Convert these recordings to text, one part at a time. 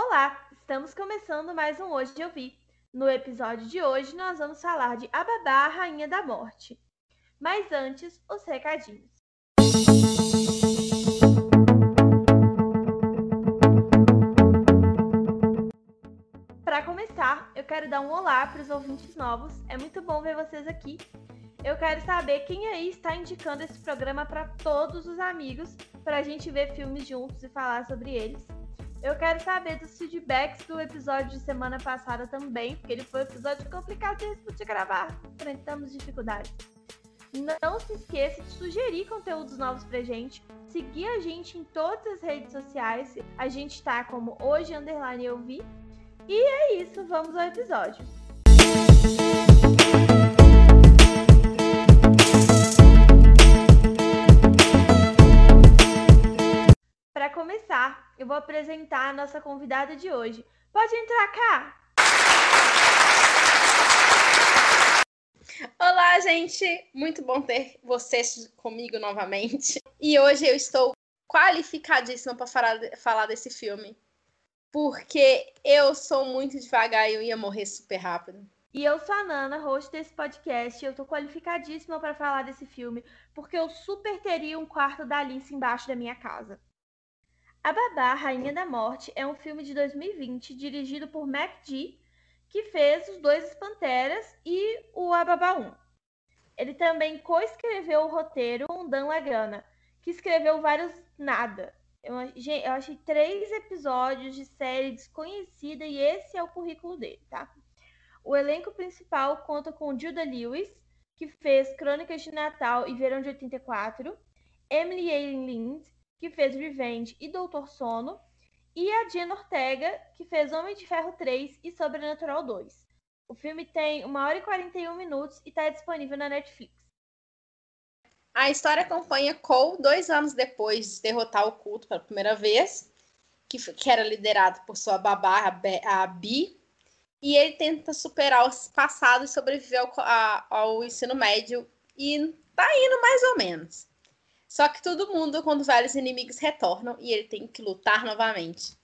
Olá, estamos começando mais um Hoje Eu Vi. No episódio de hoje, nós vamos falar de Ababá, a Rainha da Morte. Mas antes, os recadinhos. Para começar, eu quero dar um olá para os ouvintes novos. É muito bom ver vocês aqui. Eu quero saber quem aí está indicando esse programa para todos os amigos, para a gente ver filmes juntos e falar sobre eles. Eu quero saber dos feedbacks do episódio de semana passada também, porque ele foi um episódio complicado de gravar. Enfrentamos dificuldades. Não se esqueça de sugerir conteúdos novos pra gente. Seguir a gente em todas as redes sociais. A gente tá como hoje underline eu vi. E é isso, vamos ao episódio. Começar, eu vou apresentar a nossa convidada de hoje. Pode entrar cá! Olá, gente! Muito bom ter vocês comigo novamente. E hoje eu estou qualificadíssima para falar, falar desse filme. Porque eu sou muito devagar e eu ia morrer super rápido. E eu sou a Nana, host desse podcast, e eu tô qualificadíssima para falar desse filme, porque eu super teria um quarto da Alice embaixo da minha casa. A Babá, Rainha da Morte, é um filme de 2020 dirigido por Mac G, que fez Os Dois Panteras e o Ababá 1. Ele também co-escreveu o roteiro com Dan Lagana, que escreveu vários nada. Eu, eu achei três episódios de série desconhecida e esse é o currículo dele, tá? O elenco principal conta com Judah Lewis, que fez Crônicas de Natal e Verão de 84, Emily Eileen Lind, que fez Revenge e Doutor Sono, e a Jenna Ortega, que fez Homem de Ferro 3 e Sobrenatural 2. O filme tem 1 hora e 41 minutos e está disponível na Netflix. A história acompanha Cole dois anos depois de derrotar o culto pela primeira vez, que, que era liderado por sua babá, a Bi, e ele tenta superar o passado e sobreviver ao, ao ensino médio, e tá indo mais ou menos. Só que todo mundo quando vários inimigos retornam e ele tem que lutar novamente.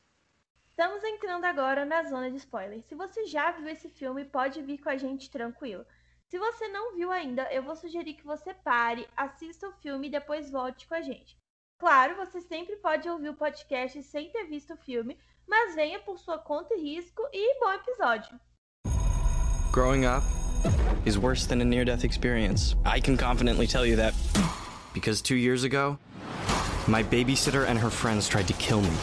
Estamos entrando agora na zona de spoilers. Se você já viu esse filme, pode vir com a gente tranquilo. Se você não viu ainda, eu vou sugerir que você pare, assista o filme e depois volte com a gente. Claro, você sempre pode ouvir o podcast sem ter visto o filme, mas venha por sua conta e risco e bom episódio. Growing up is worse than a near death experience. I can confidently tell you that because two years ago, my babysitter and her friends tried to kill me.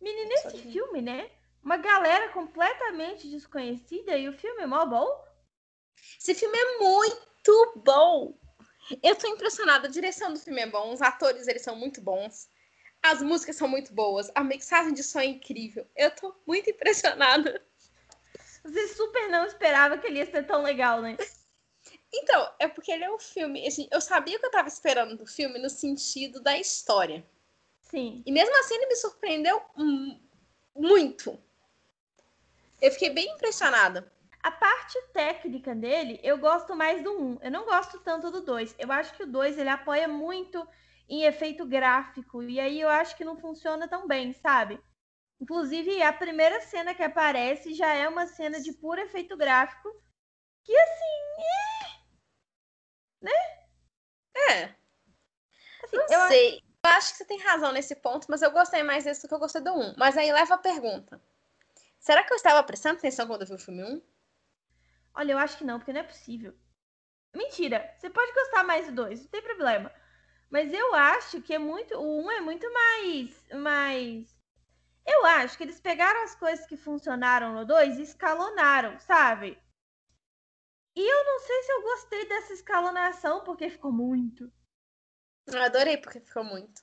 Menina, esse filme, né? Uma galera completamente desconhecida e o filme é mó bom? Esse filme é muito bom! Eu tô impressionada, a direção do filme é bom, os atores eles são muito bons, as músicas são muito boas, a mixagem de som é incrível. Eu tô muito impressionada. Você super não esperava que ele ia ser tão legal, né? Então, é porque ele é um filme. Assim, eu sabia o que eu tava esperando do filme no sentido da história. Sim. E mesmo assim ele me surpreendeu muito. Eu fiquei bem impressionada. A parte técnica dele, eu gosto mais do 1. Eu não gosto tanto do 2. Eu acho que o 2 ele apoia muito em efeito gráfico. E aí eu acho que não funciona tão bem, sabe? Inclusive, a primeira cena que aparece já é uma cena de puro efeito gráfico. Que assim, é né? É. Assim, não eu sei. Eu acho que você tem razão nesse ponto, mas eu gostei mais desse do que eu gostei do 1. Mas aí leva a pergunta. Será que eu estava prestando atenção quando eu vi o filme 1? Olha, eu acho que não, porque não é possível. Mentira, você pode gostar mais do 2, não tem problema. Mas eu acho que é muito. O 1 é muito mais. mais. Eu acho que eles pegaram as coisas que funcionaram no 2 e escalonaram, sabe? E eu não sei se eu gostei dessa escalonação, porque ficou muito. Eu adorei porque ficou muito.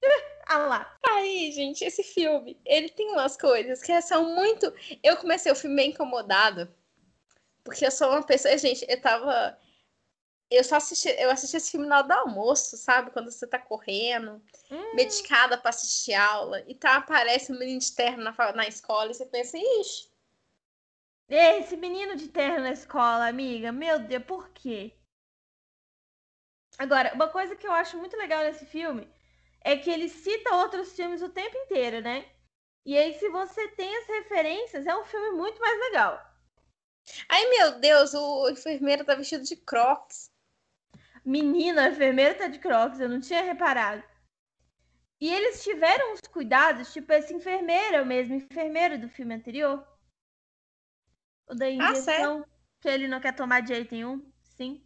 ah lá. Aí, gente, esse filme, ele tem umas coisas que são muito. Eu comecei o filme bem incomodado. Porque eu sou uma pessoa. Gente, eu tava. Eu só assisti, eu assisti esse filme na hora do almoço, sabe? Quando você tá correndo, hum. medicada pra assistir aula, e tá, aparece um menino de terno na, na escola, e você pensa, ixi, esse menino de terno na escola, amiga, meu Deus, por quê? Agora, uma coisa que eu acho muito legal nesse filme é que ele cita outros filmes o tempo inteiro, né? E aí, se você tem as referências, é um filme muito mais legal. Ai, meu Deus, o enfermeiro tá vestido de crocs. Menina, a enfermeira tá de crocs, eu não tinha reparado. E eles tiveram os cuidados, tipo esse enfermeiro, o mesmo enfermeiro do filme anterior. O da injeção, ah, que ele não quer tomar de jeito nenhum. Sim.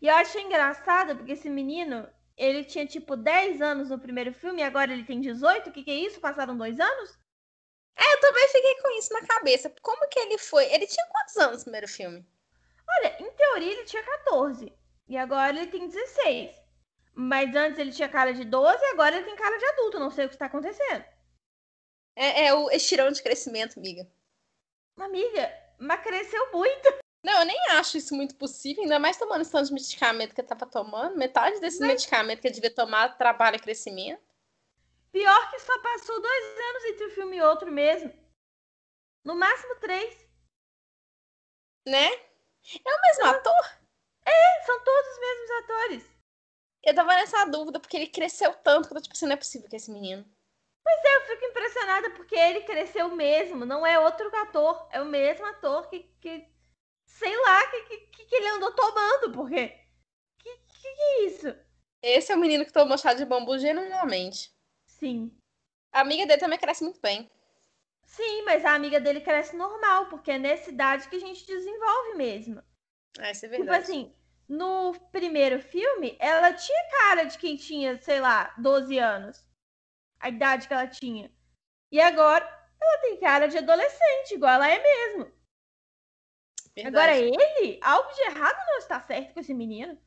E eu achei engraçado, porque esse menino, ele tinha tipo 10 anos no primeiro filme e agora ele tem 18? O que, que é isso? Passaram dois anos? É, eu também fiquei com isso na cabeça. Como que ele foi? Ele tinha quantos anos no primeiro filme? Olha, em teoria ele tinha 14. E agora ele tem 16. Mas antes ele tinha cara de 12 e agora ele tem cara de adulto. Não sei o que está acontecendo. É, é o estirão de crescimento, amiga. Amiga, mas cresceu muito. Não, eu nem acho isso muito possível, ainda mais tomando esse tanto de medicamento que eu tava tomando. Metade desse mas... medicamento que eu devia tomar trabalha crescimento. Pior que só passou dois anos entre um filme e outro mesmo. No máximo três. Né? É o mesmo ator? É, são todos os mesmos atores. Eu tava nessa dúvida, porque ele cresceu tanto que eu tô tipo assim, não é possível que esse menino. Pois é, eu fico impressionada porque ele cresceu mesmo, não é outro ator, é o mesmo ator que, que sei lá, que, que, que ele andou tomando, porque que, que, é isso? Esse é o menino que tomou chá de bambu genuinamente. Sim. A amiga dele também cresce muito bem. Sim, mas a amiga dele cresce normal, porque é nessa idade que a gente desenvolve mesmo. É, isso é verdade. Tipo assim, no primeiro filme, ela tinha cara de quem tinha, sei lá, 12 anos. A idade que ela tinha. E agora, ela tem cara de adolescente, igual ela é mesmo. Verdade. Agora, ele, algo de errado não está certo com esse menino.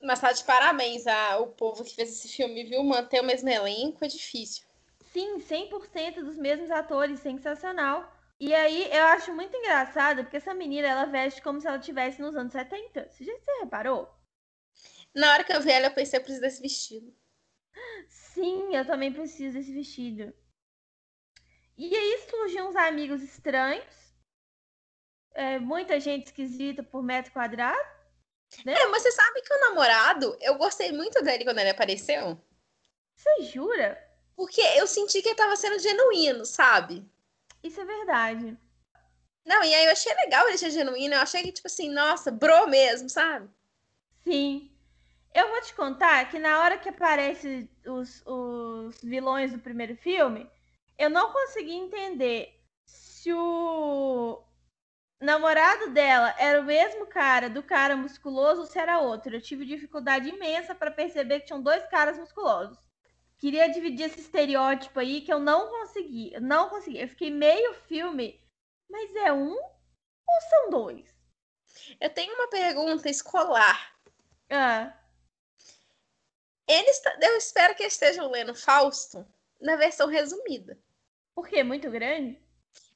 Mas tá de parabéns ao povo que fez esse filme, viu? Manter o mesmo elenco é difícil. Sim, 100% dos mesmos atores, sensacional. E aí eu acho muito engraçado, porque essa menina ela veste como se ela estivesse nos anos 70. Você já você reparou? Na hora que eu vi ela, eu pensei, eu preciso desse vestido. Sim, eu também preciso desse vestido. E aí surgiam uns amigos estranhos. É, muita gente esquisita por metro quadrado. Né? É, mas você sabe que o namorado, eu gostei muito dele quando ele apareceu. Você jura? Porque eu senti que ele tava sendo genuíno, sabe? Isso é verdade. Não, e aí eu achei legal ele ser genuíno. Eu achei que, tipo assim, nossa, bro mesmo, sabe? Sim. Eu vou te contar que na hora que aparecem os, os vilões do primeiro filme, eu não consegui entender se o namorado dela era o mesmo cara do cara musculoso ou se era outro. Eu tive dificuldade imensa para perceber que tinham dois caras musculosos queria dividir esse estereótipo aí que eu não consegui. Eu não consegui. Eu fiquei meio filme, mas é um ou são dois? Eu tenho uma pergunta escolar. Ah. Eles, eu espero que estejam lendo Fausto na versão resumida. Por quê? Muito grande?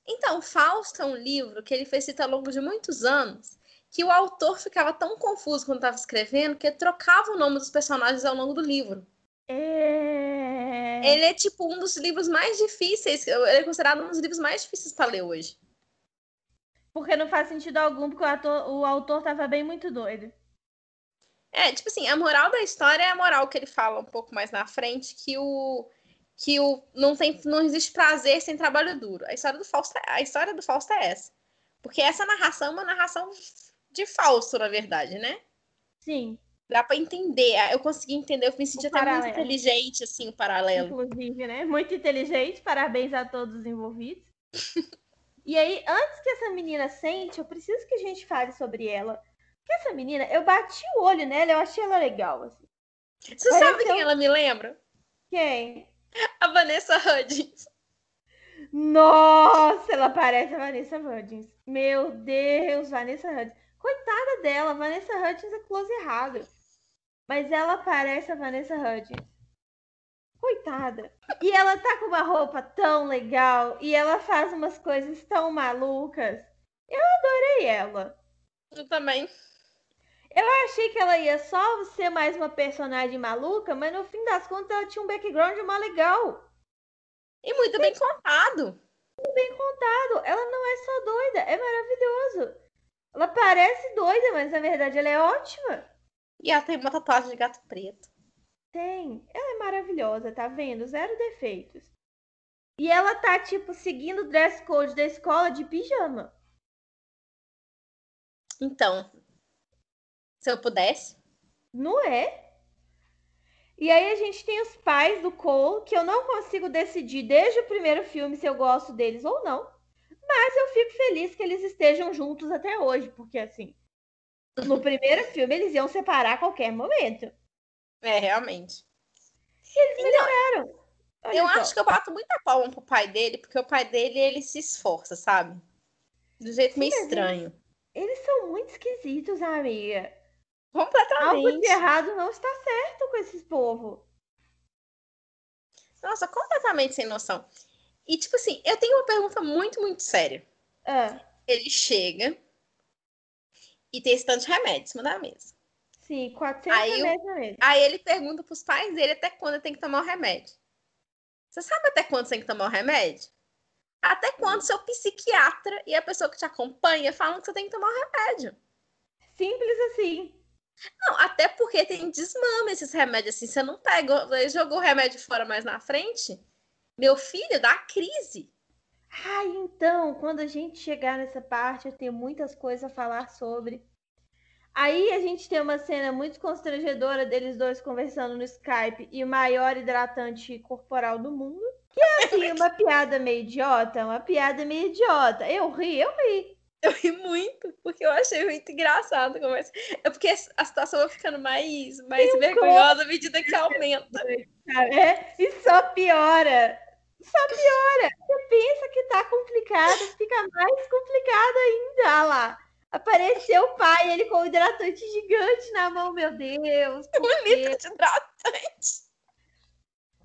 Então, Fausto é um livro que ele foi escrito ao longo de muitos anos, que o autor ficava tão confuso quando estava escrevendo que trocava o nome dos personagens ao longo do livro. É... Ele é tipo um dos livros mais difíceis, ele é considerado um dos livros mais difíceis para ler hoje. Porque não faz sentido algum, porque o, ator, o autor tava bem muito doido. É, tipo assim, a moral da história é a moral que ele fala um pouco mais na frente, que o que o não tem não existe prazer sem trabalho duro. A história do Fausto, é, a história do Fausto é essa. Porque essa narração é uma narração de Fausto, na verdade, né? Sim dá para entender. Eu consegui entender, eu me senti o até paralelo. muito inteligente, assim, o paralelo. Inclusive, né? Muito inteligente, parabéns a todos os envolvidos. e aí, antes que essa menina sente, eu preciso que a gente fale sobre ela. Porque essa menina, eu bati o olho nela, eu achei ela legal, assim. Você Parece sabe quem eu... ela me lembra? Quem? A Vanessa Hudgens. Nossa, ela parece a Vanessa Hudgens. Meu Deus, Vanessa Hudgens. Coitada dela, Vanessa Hudgens é close errado. Mas ela parece a Vanessa Hudgens. Coitada. E ela tá com uma roupa tão legal e ela faz umas coisas tão malucas. Eu adorei ela. Eu também. Eu achei que ela ia só ser mais uma personagem maluca, mas no fim das contas ela tinha um background mó legal. E muito bem contado. Muito bem contado. Ela não é só doida, é maravilhoso. Ela parece doida, mas na verdade ela é ótima. E ela tem uma tatuagem de gato preto. Tem. Ela é maravilhosa, tá vendo? Zero defeitos. E ela tá, tipo, seguindo o dress code da escola de pijama. Então, se eu pudesse. Não é? E aí a gente tem os pais do Cole, que eu não consigo decidir desde o primeiro filme se eu gosto deles ou não. Mas eu fico feliz que eles estejam juntos até hoje, porque assim, no primeiro filme eles iam separar a qualquer momento. É, realmente. E eles melhoraram. Olha eu só. acho que eu bato muita palma pro pai dele, porque o pai dele, ele se esforça, sabe? Do jeito meio Sim, mas estranho. Eles são muito esquisitos, amiga. Algo Completamente. de errado não está certo com esses povo. Nossa, completamente sem noção. E, tipo assim, eu tenho uma pergunta muito, muito séria. Ah, Ele chega e tem esse tanto de remédio em cima da mesa. sim, 400 Aí remédios na mesa. Aí ele pergunta pros pais dele até quando ele tem que tomar o remédio. Você sabe até quando você tem que tomar o remédio? Até quando seu psiquiatra e a pessoa que te acompanha falam que você tem que tomar o remédio. Simples assim. Não, até porque tem desmame esses remédios assim. Você não pega, jogou o remédio fora mais na frente. Meu filho dá crise. Ah, então, quando a gente chegar nessa parte, eu tenho muitas coisas a falar sobre. Aí a gente tem uma cena muito constrangedora deles dois conversando no Skype e o maior hidratante corporal do mundo. Que é assim, uma piada meio idiota, uma piada meio idiota. Eu ri, eu ri. Eu ri muito, porque eu achei muito engraçado. a conversa. É porque a situação vai ficando mais, mais vergonhosa à medida que aumenta. É, e só piora. Só piora. Você pensa que tá complicado, fica mais complicado ainda. Ah lá. Apareceu o pai, ele com o hidratante gigante na mão, meu Deus. Por Um litro de hidratante.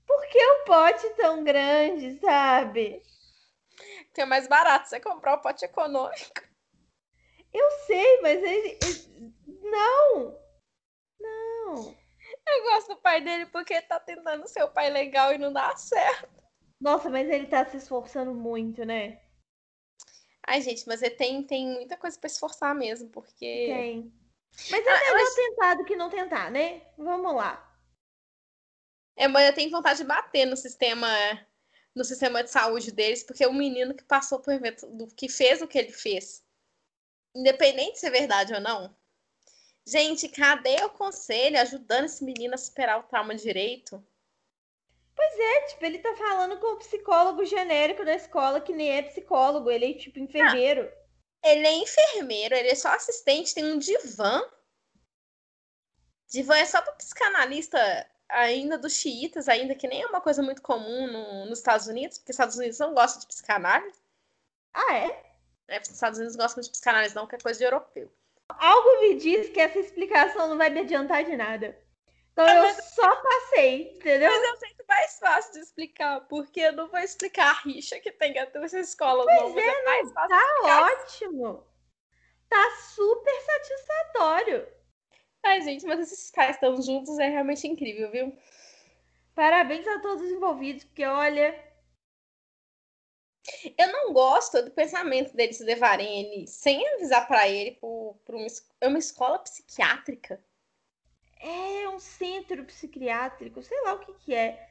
Por que o pote tão grande, sabe? Que é mais barato você comprar o pote econômico. Eu sei, mas ele. ele- Não! Não! Eu gosto do pai dele porque ele tá tentando ser o pai legal e não dá certo. Nossa, mas ele tá se esforçando muito, né? Ai, gente, mas ele tem, tem muita coisa pra esforçar mesmo, porque. Tem. Mas é Ah, melhor mas- tentar do que não tentar, né? Vamos lá. É, mas eu tenho vontade de bater no sistema, no sistema de saúde deles, porque o menino que passou por evento, do que fez o que ele fez, independente se é verdade ou não. Gente, cadê o conselho ajudando esse menino a superar o trauma direito? É, tipo, ele tá falando com o psicólogo genérico da escola, que nem é psicólogo, ele é tipo enfermeiro. Ele é enfermeiro, ele é só assistente, tem um divã. Divã é só para psicanalista ainda dos xiitas, ainda que nem é uma coisa muito comum no- nos Estados Unidos, porque os Estados Unidos não gostam de psicanálise. Ah, é? Né? Os Estados Unidos gostam de psicanálise, não, que é coisa de europeu. Algo me diz que essa explicação não vai me adiantar de nada. Então Ah, eu só passei, entendeu? Mas é o jeito mais fácil de explicar, porque eu não vou explicar a rixa que tem entre essas escolas, não, mas é mais fácil. Tá ótimo. Tá super satisfatório. Ai, gente, mas esses pais estão juntos é realmente incrível, viu? Parabéns a todos os envolvidos, porque olha, Eu não gosto do pensamento deles levarem ele sem avisar pra ele por, uma, é uma escola psiquiátrica. é um centro psiquiátrico, sei lá o que que é.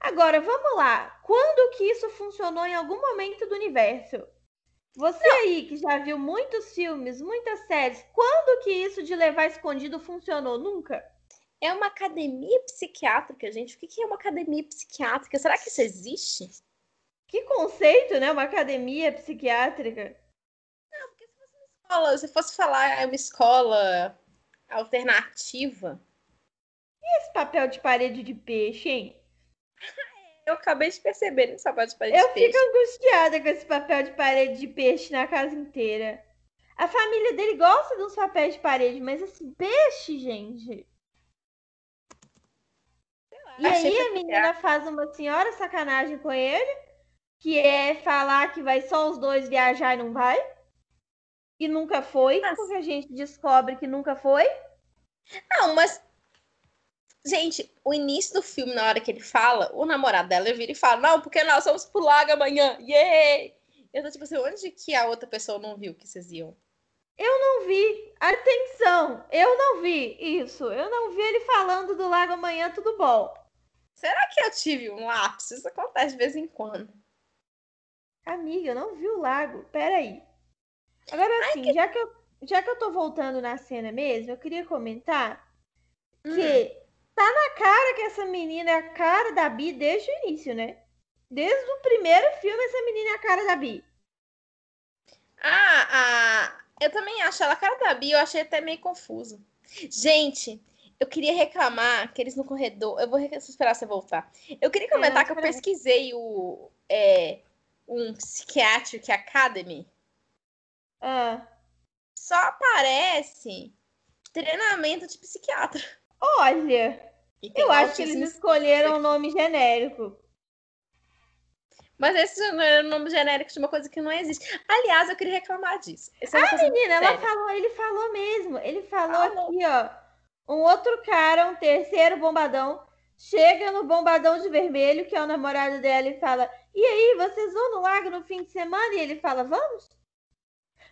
Agora, vamos lá. Quando que isso funcionou em algum momento do universo? Você aí que já viu muitos filmes, muitas séries, quando que isso de levar escondido funcionou? Nunca? É uma academia psiquiátrica, gente. O que é uma academia psiquiátrica? Será que isso existe? Que conceito, né? Uma academia psiquiátrica. Escola, se fosse falar é uma escola alternativa, Esse papel de parede de peixe, hein? eu acabei de perceber nesse sapato de parede Eu de peixe. fico angustiada com esse papel de parede de peixe na casa inteira. A família dele gosta dos papéis de parede, mas esse peixe, gente. E Achei aí a menina faz uma senhora sacanagem com ele, que é falar que vai só os dois viajar e não vai. E nunca foi, Mas- porque a gente descobre que nunca foi. Não, mas. Gente, o início do filme, na hora que ele fala, o namorado dela vira e fala: Não, porque nós vamos pro lago amanhã. Yay! Eu tô tipo assim, onde que a outra pessoa não viu que vocês iam? não vi. Atenção, eu não vi isso. Eu não vi ele falando do lago amanhã, tudo bom. Será que eu tive um lápis? Isso acontece de vez em quando. Amiga, eu não vi o lago. Peraí. Agora assim, que... já, que eu, já que eu tô voltando na cena mesmo, eu queria comentar hum. que tá na cara que essa menina é a cara da Bi desde o início, né? Desde o primeiro filme, essa menina é a cara da Bi. Ah, ah, eu também acho ela a cara da Bi, eu achei até meio confuso. Gente, eu queria reclamar que eles no corredor. Eu vou esperar você voltar. Eu queria comentar é, que eu pesquisei o. É, um Psychiatric Academy. Ah. Só aparece treinamento de psiquiatra. Olha! Eu acho que eles escolheram um nome genérico. Mas esse não era o nome genérico de uma coisa que não existe. Aliás, eu queria reclamar disso. É ah, menina, ela falou, ele falou mesmo. Ele falou, falou aqui, ó. Um outro cara, um terceiro bombadão, chega no bombadão de vermelho, que é o namorado dela, e fala: E aí, vocês vão no lago no fim de semana? E ele fala: Vamos?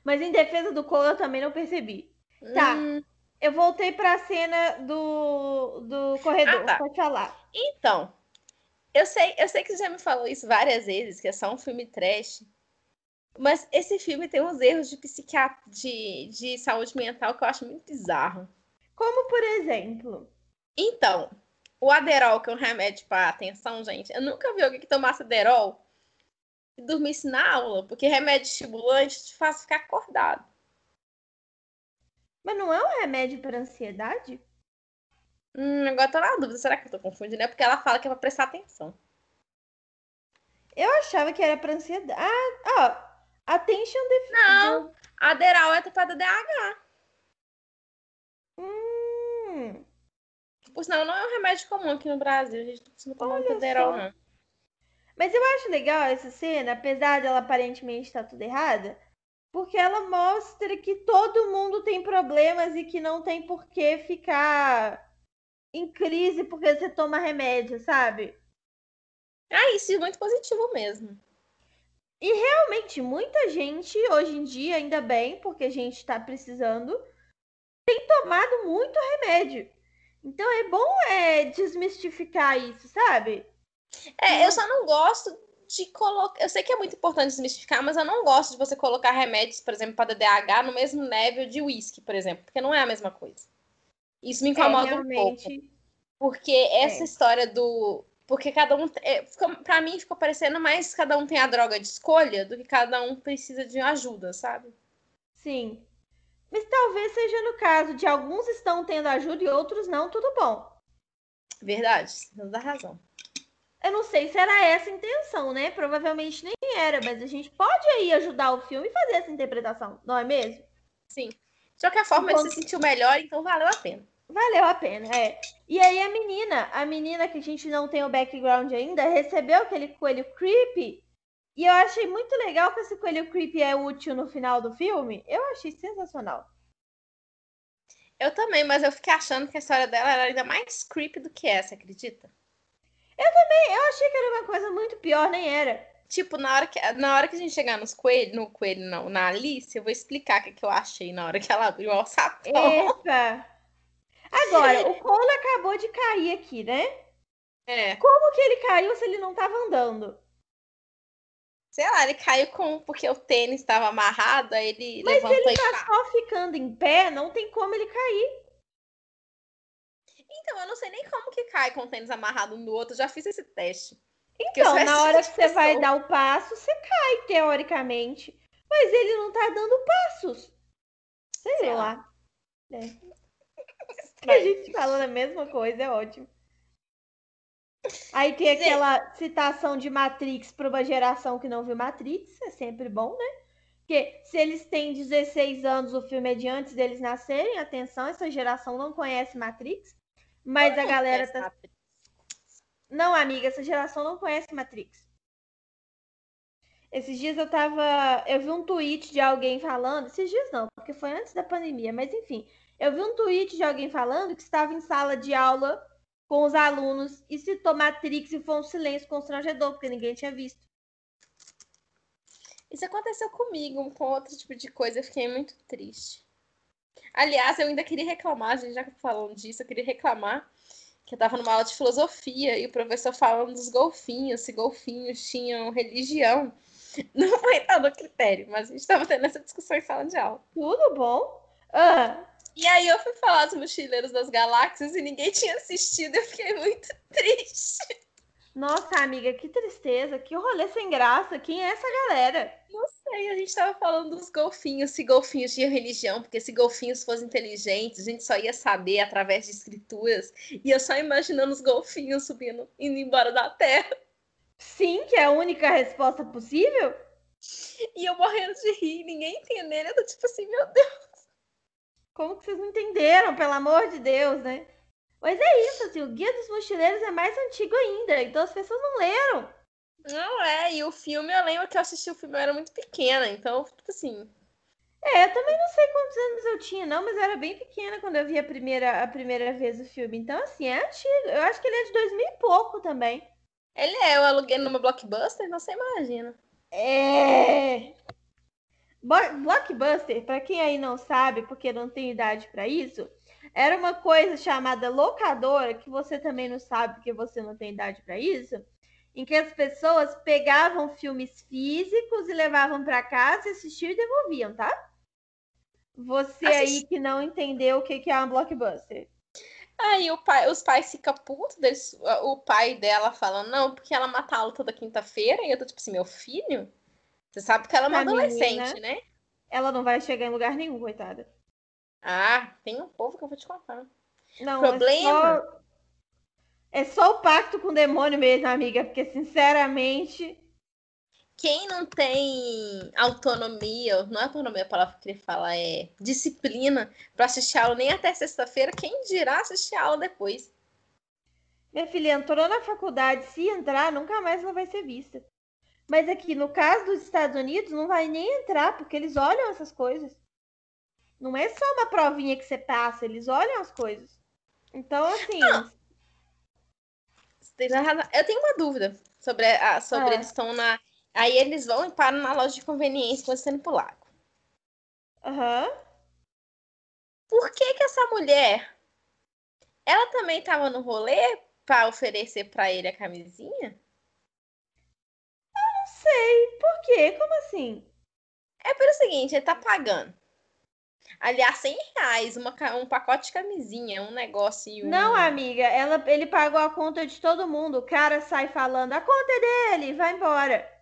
Mas em defesa do Cole, eu também não percebi. Tá. Hum. Eu voltei pra cena do, do corredor. Ah, tá. Pode falar. Então, eu sei, eu sei que você já me falou isso várias vezes, que é só um filme trash. Mas esse filme tem uns erros de psiquiatra, de, de saúde mental que eu acho muito bizarro. Como, por exemplo? Então, o Aderol, que é um remédio para atenção, gente. Eu nunca vi alguém que tomasse Aderol e dormisse na aula, porque remédio estimulante te faz ficar acordado. Mas não é um remédio para ansiedade? Hum, agora tô na dúvida. Será que eu tô confundindo? É porque ela fala que é pra prestar atenção. Eu achava que era pra ansiedade. Ah, ó. Attention deficit. Não. Aderal é pra DH. Hum. Por sinal, não é um remédio comum aqui no Brasil. A gente não costuma tomar muito Aderal, não. Mas eu acho legal essa cena, apesar dela aparentemente estar tudo errada, porque ela mostra que todo mundo tem problemas e que não tem por que ficar em crise porque você toma remédio, sabe? Ah, isso é muito positivo mesmo. E realmente, muita gente, hoje em dia, ainda bem, porque a gente tá precisando, tem tomado muito remédio. Então é bom é, desmistificar isso, sabe? É, eu só não gosto de colocar. Eu sei que é muito importante desmistificar, mas eu não gosto de você colocar remédios, por exemplo, para DDH no mesmo nível de uísque, por exemplo, porque não é a mesma coisa. Isso me incomoda é, realmente... um pouco. Porque essa é. história do. Porque cada um. É, para mim ficou parecendo mais cada um tem a droga de escolha do que cada um precisa de ajuda, sabe? Sim. Mas talvez seja no caso de alguns estão tendo ajuda e outros não, tudo bom. Verdade, não dá razão. Eu não sei se era essa a intenção, né? Provavelmente nem era, mas a gente pode aí ajudar o filme e fazer essa interpretação, não é mesmo? Sim. De qualquer forma, Enquanto... ele se sentiu melhor, então valeu a pena. Valeu a pena, é. E aí a menina, a menina que a gente não tem o background ainda, recebeu aquele coelho creepy. E eu achei muito legal que esse coelho creepy é útil no final do filme. Eu achei sensacional. Eu também, mas eu fiquei achando que a história dela era ainda mais creepy do que essa, acredita? Eu também, eu achei que era uma coisa muito pior, nem era. Tipo, na hora que, na hora que a gente chegar nos coelhos, no coelho não, na Alice, eu vou explicar o que, que eu achei na hora que ela abriu o alçapão. Eita! Agora, o Cole acabou de cair aqui, né? É. Como que ele caiu se ele não estava andando? Sei lá, ele caiu com porque o tênis estava amarrado, aí ele Mas levantou ele tá e... só ficando em pé, não tem como ele cair. Então, eu não sei nem como que cai com o tênis amarrado no outro, já fiz esse teste. Então, na hora que você vai dar o passo, você cai, teoricamente. Mas ele não tá dando passos. Sei, sei lá. lá. É. a gente falando a mesma coisa, é ótimo. Aí tem aquela citação de Matrix para uma geração que não viu Matrix, é sempre bom, né? Porque se eles têm 16 anos, o filme é de antes deles nascerem, atenção, essa geração não conhece Matrix, mas a galera tá. Matrix. Não, amiga, essa geração não conhece Matrix. Esses dias eu tava. Eu vi um tweet de alguém falando. Esses dias não, porque foi antes da pandemia, mas enfim. Eu vi um tweet de alguém falando que estava em sala de aula com os alunos e citou Matrix e foi um silêncio constrangedor, porque ninguém tinha visto. Isso aconteceu comigo, com outro tipo de coisa, eu fiquei muito triste. Aliás, eu ainda queria reclamar, a gente já falando disso, eu queria reclamar que eu tava numa aula de filosofia e o professor falando dos golfinhos, se golfinhos tinham religião. Não foi do critério, mas a gente tava tendo essa discussão em sala de aula. Tudo bom? Ah. E aí eu fui falar dos Mochileiros das Galáxias e ninguém tinha assistido, eu fiquei muito triste. Nossa, amiga, que tristeza, que rolê sem graça. Quem é essa galera? Não sei, a gente tava falando dos golfinhos, se golfinhos tinham religião, porque se golfinhos fossem inteligentes, a gente só ia saber através de escrituras. E eu só imaginando os golfinhos subindo, indo embora da Terra. Sim, que é a única resposta possível? E eu morrendo de rir, ninguém entendendo. Eu tô tipo assim, meu Deus. Como que vocês não entenderam, pelo amor de Deus, né? Mas é isso, assim, o Guia dos Mochileiros é mais antigo ainda, então as pessoas não leram. Não é, e o filme, eu lembro que eu assisti o filme, eu era muito pequena, então, tipo assim. É, eu também não sei quantos anos eu tinha, não, mas eu era bem pequena quando eu vi a primeira, a primeira vez o filme. Então, assim, é antigo. Eu acho que ele é de 2000 e pouco também. Ele é, eu aluguei numa blockbuster, então você imagina. É. Blockbuster, para quem aí não sabe, porque não tem idade para isso, era uma coisa chamada locadora, que você também não sabe porque você não tem idade para isso, em que as pessoas pegavam filmes físicos e levavam para casa, assistiam e devolviam, tá? Você Assisti... aí que não entendeu o que é uma blockbuster. Aí o pai, os pais ficam putos, deles, o pai dela fala, não, porque ela mata a aula toda quinta-feira, e eu tô tipo assim, meu filho? Você sabe que ela é uma adolescente, menina, né? Ela não vai chegar em lugar nenhum, coitada. Ah, tem um povo que eu vou te contar. Não, Problema. É só... é só o pacto com o demônio mesmo, amiga, porque sinceramente. Quem não tem autonomia, não é autonomia a palavra que eu queria falar, é disciplina para assistir aula nem até sexta-feira, quem dirá assistir aula depois? Minha filha entrou na faculdade, se entrar, nunca mais ela vai ser vista. Mas aqui, no caso dos Estados Unidos, não vai nem entrar, porque eles olham essas coisas. Não é só uma provinha que você passa, eles olham as coisas. Então, assim. Não. Eu tenho uma dúvida sobre, a, sobre ah. eles estão na. Aí eles vão e param na loja de conveniência começando pro lago. Aham. Uhum. Por que que essa mulher. Ela também tava no rolê para oferecer para ele a camisinha? Eu não sei. Por quê? Como assim? É pelo seguinte, ele tá pagando. Aliás, 100 reais, uma, um pacote de camisinha, um negócio. Um... Não, amiga, ela, ele pagou a conta de todo mundo. O cara sai falando, a conta é dele, vai embora.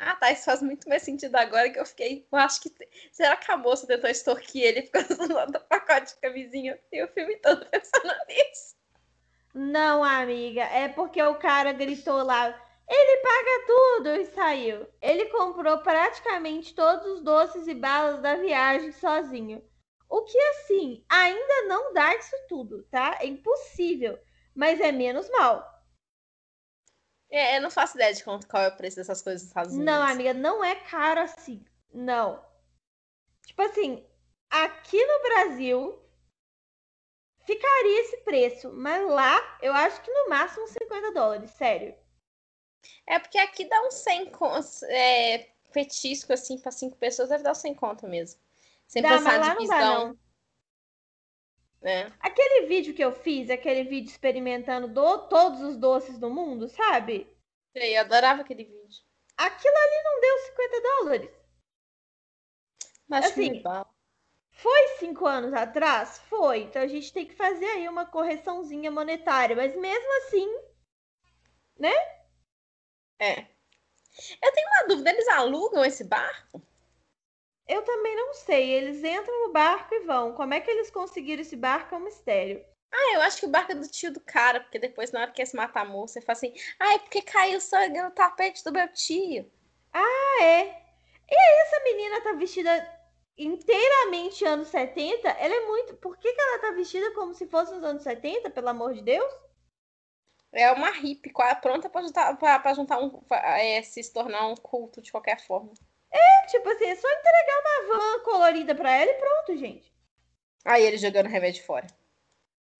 Ah, tá, isso faz muito mais sentido agora que eu fiquei. Eu acho que. Será que a moça tentou extorquir ele por causa do pacote de camisinha? E o filme todo pensando nisso. Não, amiga, é porque o cara gritou lá. Ele paga tudo e saiu. Ele comprou praticamente todos os doces e balas da viagem sozinho. O que, assim, ainda não dá isso tudo, tá? É impossível. Mas é menos mal. É, eu não faço ideia de qual é o preço dessas coisas nos Estados Unidos. Não, amiga, não é caro assim. Não. Tipo assim, aqui no Brasil ficaria esse preço, mas lá eu acho que no máximo 50 dólares, sério. É porque aqui dá uns 100 é, petisco assim para cinco pessoas, deve dar uns 100 conto mesmo. Sem dá, pensar mas lá divisão. Não dá, não. É. Aquele vídeo que eu fiz, aquele vídeo experimentando do, todos os doces do mundo, sabe? Sei, eu adorava aquele vídeo. Aquilo ali não deu 50 dólares. Mas assim, foi cinco anos atrás? Foi. Então a gente tem que fazer aí uma correçãozinha monetária. Mas mesmo assim, né? É. Eu tenho uma dúvida, eles alugam esse barco? Eu também não sei. Eles entram no barco e vão. Como é que eles conseguiram esse barco é um mistério. Ah, eu acho que o barco é do tio do cara, porque depois, na hora que eles matam a moça, você fala assim: ah, é porque caiu sangue no tapete do meu tio. Ah, é. E aí, essa menina tá vestida inteiramente anos 70? Ela é muito. Por que, que ela tá vestida como se fosse nos anos 70, pelo amor de Deus? É uma hippie, pronta pra juntar, pra, pra juntar um. Pra, é, se tornar um culto de qualquer forma. É, tipo assim, é só entregar uma van colorida pra ela e pronto, gente. Aí ele jogando remédio fora.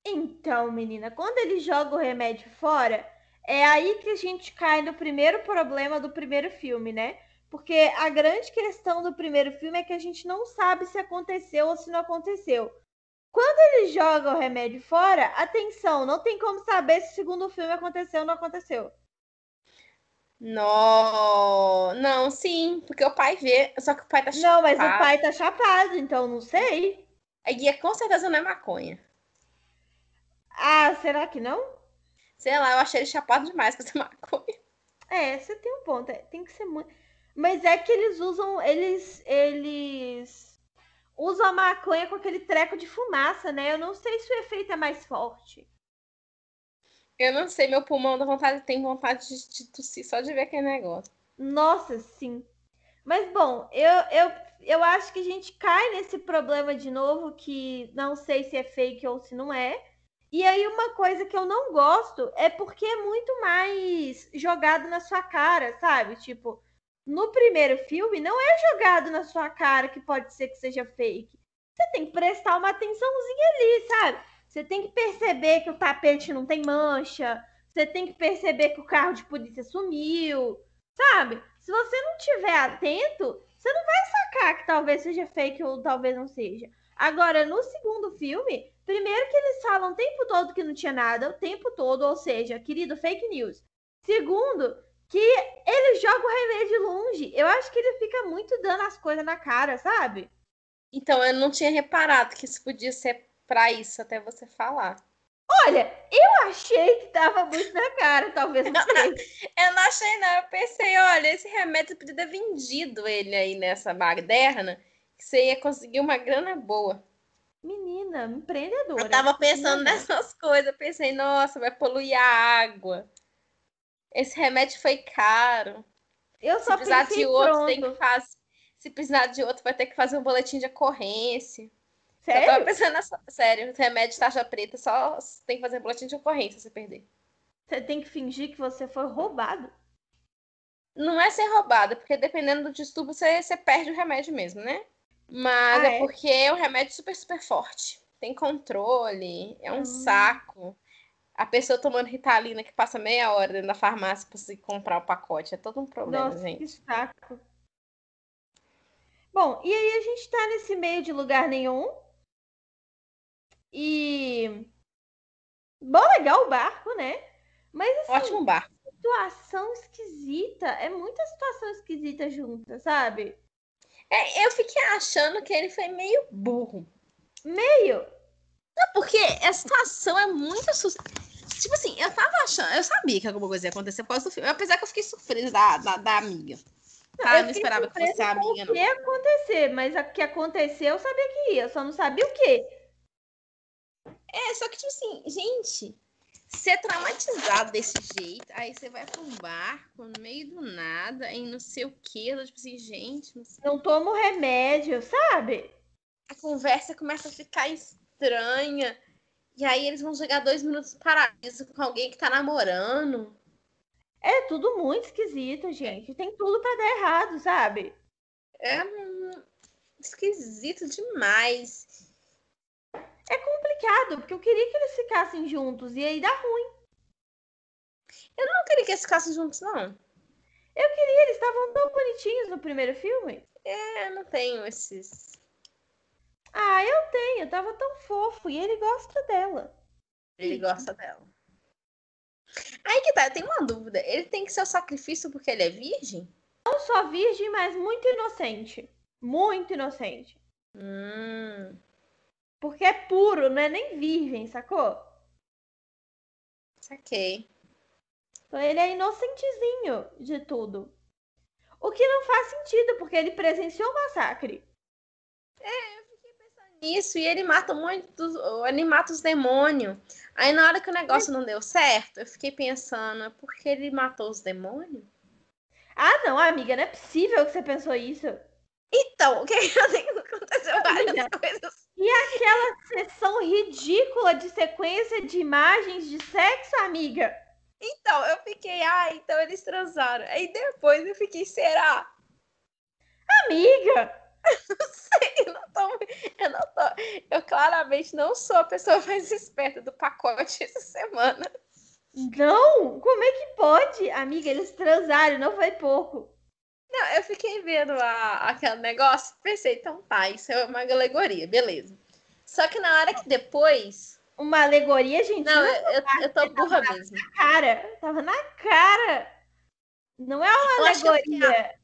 Então, menina, quando ele joga o remédio fora, é aí que a gente cai no primeiro problema do primeiro filme, né? Porque a grande questão do primeiro filme é que a gente não sabe se aconteceu ou se não aconteceu. Quando ele joga o remédio fora, atenção, não tem como saber se o segundo filme aconteceu ou não aconteceu. Não, não, sim, porque o pai vê, só que o pai tá chapado. Não, mas o pai tá chapado, então não sei. A guia com certeza não é maconha. Ah, será que não? Sei lá, eu achei ele chapado demais com essa maconha. É, você tem um ponto. é, Tem que ser muito. Mas é que eles usam. Eles. Eles. Usam a maconha com aquele treco de fumaça, né? Eu não sei se o efeito é mais forte. Eu não sei, meu pulmão dá vontade, tem vontade de, de tossir só de ver aquele negócio. Nossa, sim. Mas bom, eu, eu, eu acho que a gente cai nesse problema de novo, que não sei se é fake ou se não é. E aí, uma coisa que eu não gosto é porque é muito mais jogado na sua cara, sabe? Tipo, no primeiro filme, não é jogado na sua cara que pode ser que seja fake. Você tem que prestar uma atençãozinha ali, sabe? Você tem que perceber que o tapete não tem mancha. Você tem que perceber que o carro de polícia sumiu, sabe? Se você não tiver atento, você não vai sacar que talvez seja fake ou talvez não seja. Agora, no segundo filme, primeiro que eles falam o tempo todo que não tinha nada, o tempo todo, ou seja, querido, fake news. Segundo, que ele joga o remédio longe. Eu acho que ele fica muito dando as coisas na cara, sabe? Então, eu não tinha reparado que isso podia ser pra isso até você falar. Olha, eu achei que tava muito na cara, talvez não seja. Eu não achei, não. Eu pensei, olha, esse remédio podia ter vendido ele aí nessa baderna, que você ia conseguir uma grana boa. Menina, empreendedora. Eu tava pensando Empreendedora. nessas coisas. Eu pensei, nossa, vai poluir a água. Esse remédio foi caro. Eu Se só precisar pensei de outro, pronto. tem que fazer. Se precisar de outro, vai ter que fazer um boletim de ocorrência. Eu Sério? tava pensando nessa. Sério, remédio de taxa preta, só tem que fazer boletim de ocorrência se perder. Você tem que fingir que você foi roubado. Não é ser roubada, porque dependendo do distúrbio, você, você perde o remédio mesmo, né? Mas Ah, é é? porque é um remédio super, super forte. Tem controle, é um Hum. saco. A pessoa tomando Ritalina que passa meia hora dentro da farmácia pra você comprar o pacote. É todo um problema, Nossa, gente. que saco. Bom, e aí a gente tá nesse meio de lugar nenhum. E. Bom, legal o barco, né? Mas assim, Ótimo bar. situação esquisita. É muita situação esquisita junta, sabe? É, eu fiquei achando que ele foi meio burro. Meio. Não, porque a situação é muito assustadora. Tipo assim, eu tava achando, eu sabia que alguma coisa ia acontecer por causa do filme, apesar que eu fiquei surpresa da, da, da amiga. Tá, eu não esperava que fosse a amiga, O não. que ia acontecer, mas o que aconteceu eu sabia que ia. Eu só não sabia o quê. É, só que, tipo assim, gente, ser traumatizado desse jeito, aí você vai pra um barco no meio do nada, e não sei o quê, eu, tipo assim, gente, mas Não tomo remédio, sabe? a conversa começa a ficar estranha, e aí eles vão jogar dois minutos de paraíso com alguém que tá namorando. É tudo muito esquisito, gente. Tem tudo pra dar errado, sabe? É hum, esquisito demais. É complicado, porque eu queria que eles ficassem juntos e aí dá ruim. Eu não queria que eles ficassem juntos, não. Eu queria, eles estavam tão bonitinhos no primeiro filme. É, eu não tenho esses. Ah, eu tenho, tava tão fofo e ele gosta dela. Ele gosta dela. Aí que tá, eu tenho uma dúvida. Ele tem que ser o sacrifício porque ele é virgem? Não só virgem, mas muito inocente. Muito inocente. Hum. Porque é puro, não é nem virgem, sacou? Saquei. Então ele é inocentezinho de tudo. O que não faz sentido, porque ele presenciou o massacre. Isso, e ele mata dos. Ele mata os demônios. Aí na hora que o negócio não deu certo, eu fiquei pensando, é porque ele matou os demônios? Ah, não, amiga, não é possível que você pensou isso. Então, o que que aconteceu várias Amiga. coisas. E aquela sessão ridícula de sequência de imagens de sexo, amiga? Então, eu fiquei, ah, então eles transaram. Aí depois eu fiquei, será? Amiga! Eu não tô, eu não tô. Eu claramente não sou a pessoa mais esperta do pacote essa semana. Não! Como é que pode? Amiga, eles transaram, não foi pouco. Não, eu fiquei vendo a, aquele negócio, pensei, então tá, isso é uma alegoria, beleza. Só que na hora que depois. Uma alegoria, gente. Não, eu, eu, eu tô burra mesmo. Na cara. Tava na cara. Não é uma Eu que eu alegoria.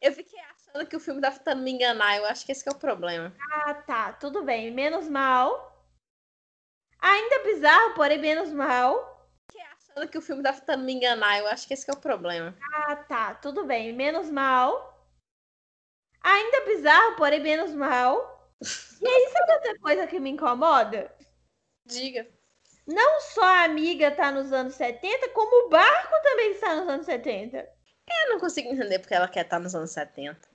Eu fiquei achando que o filme tá tentando me enganar. Eu acho que esse que é o problema. Ah, tá. Tudo bem. Menos mal. Ainda bizarro, porém menos mal. Fiquei achando que o filme tá tentando me enganar. Eu acho que esse que é o problema. Ah, tá. Tudo bem. Menos mal. Ainda bizarro, porém menos mal. E aí, sabe outra coisa que me incomoda? Diga. Não só a amiga tá nos anos 70, como o barco também está nos anos 70. Eu não consigo entender porque ela quer estar nos anos 70.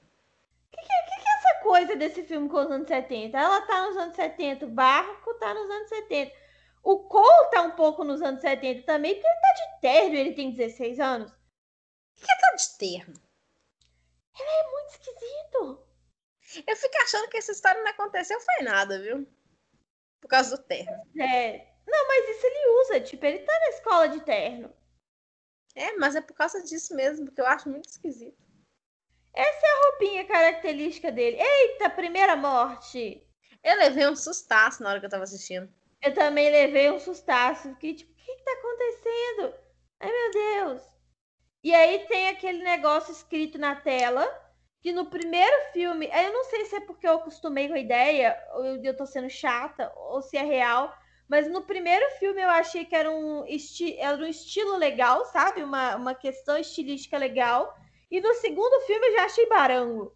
Coisa desse filme com os anos 70. Ela tá nos anos 70, o barco tá nos anos 70. O Cole tá um pouco nos anos 70 também, porque ele tá de terno, ele tem 16 anos. O que tá de terno? É muito esquisito. Eu fico achando que essa história não aconteceu foi nada, viu? Por causa do terno. É. Não, mas isso ele usa, tipo, ele tá na escola de terno. É, mas é por causa disso mesmo, porque eu acho muito esquisito. Essa é a roupinha característica dele. Eita, primeira morte. Eu levei um sustaço na hora que eu tava assistindo. Eu também levei um sustaço. Fiquei tipo, o que, que tá acontecendo? Ai, meu Deus. E aí tem aquele negócio escrito na tela, que no primeiro filme, eu não sei se é porque eu acostumei com a ideia, ou eu tô sendo chata, ou se é real, mas no primeiro filme eu achei que era um, esti era um estilo legal, sabe? Uma, uma questão estilística legal. E no segundo filme eu já achei barango.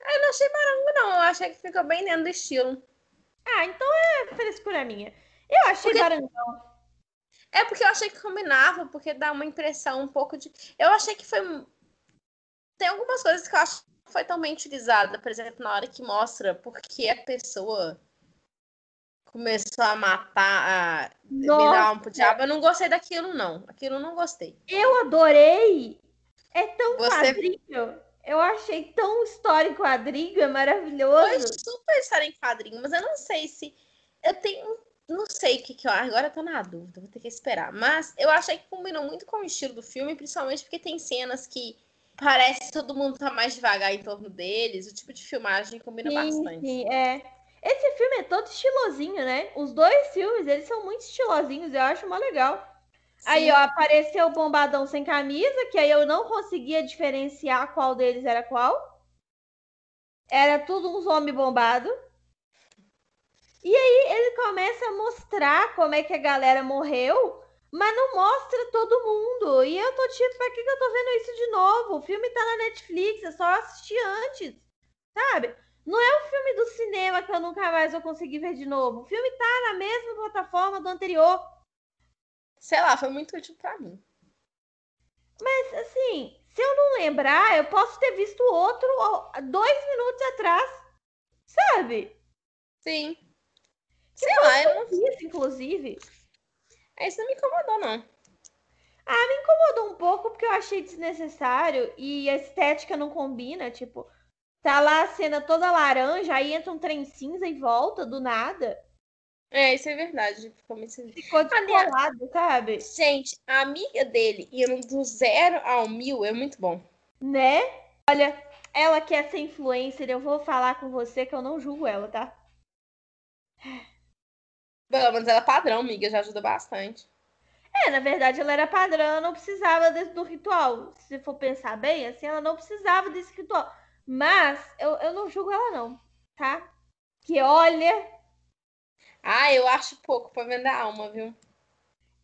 Eu não achei barango, não. Eu achei que ficou bem dentro do estilo. Ah, então é frescura minha. Eu achei Porque- barangão. É porque eu achei que combinava, porque dá uma impressão um pouco de. Eu achei que foi. Tem algumas coisas que eu acho que não foi tão bem utilizada. Por exemplo, na hora que mostra porque a pessoa começou a matar, a virar Nossa, alma pro diabo. Eu não gostei daquilo, não. Aquilo eu não gostei. eu adorei. É tão Você- quadrinho. Eu achei tão história em quadrinho, é Foi maravilhoso. super história em quadrinho, mas eu não sei se. Eu tenho. Não sei o que, que eu. Agora eu tô na dúvida, vou ter que esperar. Mas eu achei que combinou muito com o estilo do filme, principalmente porque tem cenas que parece que todo mundo tá mais devagar em torno deles. O tipo de filmagem combina Sim, bastante. sim, é. Esse filme é todo estilosinho, né? Os dois filmes, eles são muito estilosinhos, eu acho mó legal. Aí, ó, apareceu o Bombadão sem camisa, que aí eu não conseguia diferenciar qual deles era qual. Era tudo uns homens bombados. E aí ele começa a mostrar como é que a galera morreu, mas não mostra todo mundo. E eu tô tipo, pra que, que eu tô vendo isso de novo? O filme tá na Netflix, é só assistir antes, sabe? Não é um filme do cinema que eu nunca mais vou conseguir ver de novo. O filme tá na mesma plataforma do anterior. Sei lá, foi muito útil pra mim. Mas, assim, se eu não lembrar, eu posso ter visto outro dois minutos atrás. Sabe? Sim. Sei lá, eu não... Isso, inclusive. isso não me incomodou, não. Ah, me incomodou um pouco porque eu achei desnecessário e a estética não combina. Tipo, tá lá a cena toda laranja, aí entra um trem cinza e volta do nada. É, isso é verdade. Ficou muito esquisito. Ficou descolado, sabe? Gente, a amiga dele indo do zero ao mil é muito bom. Né? Olha, ela quer ser influencer, eu vou falar com você que eu não julgo ela, tá? Pelo menos ela é padrão, amiga, já ajuda bastante. É, na verdade ela era padrão, ela não precisava desse, do ritual. Se for pensar bem, assim, ela não precisava desse ritual. Mas eu, eu não julgo ela, não, tá? Que olha, Ah, eu acho pouco pra vender a alma, viu?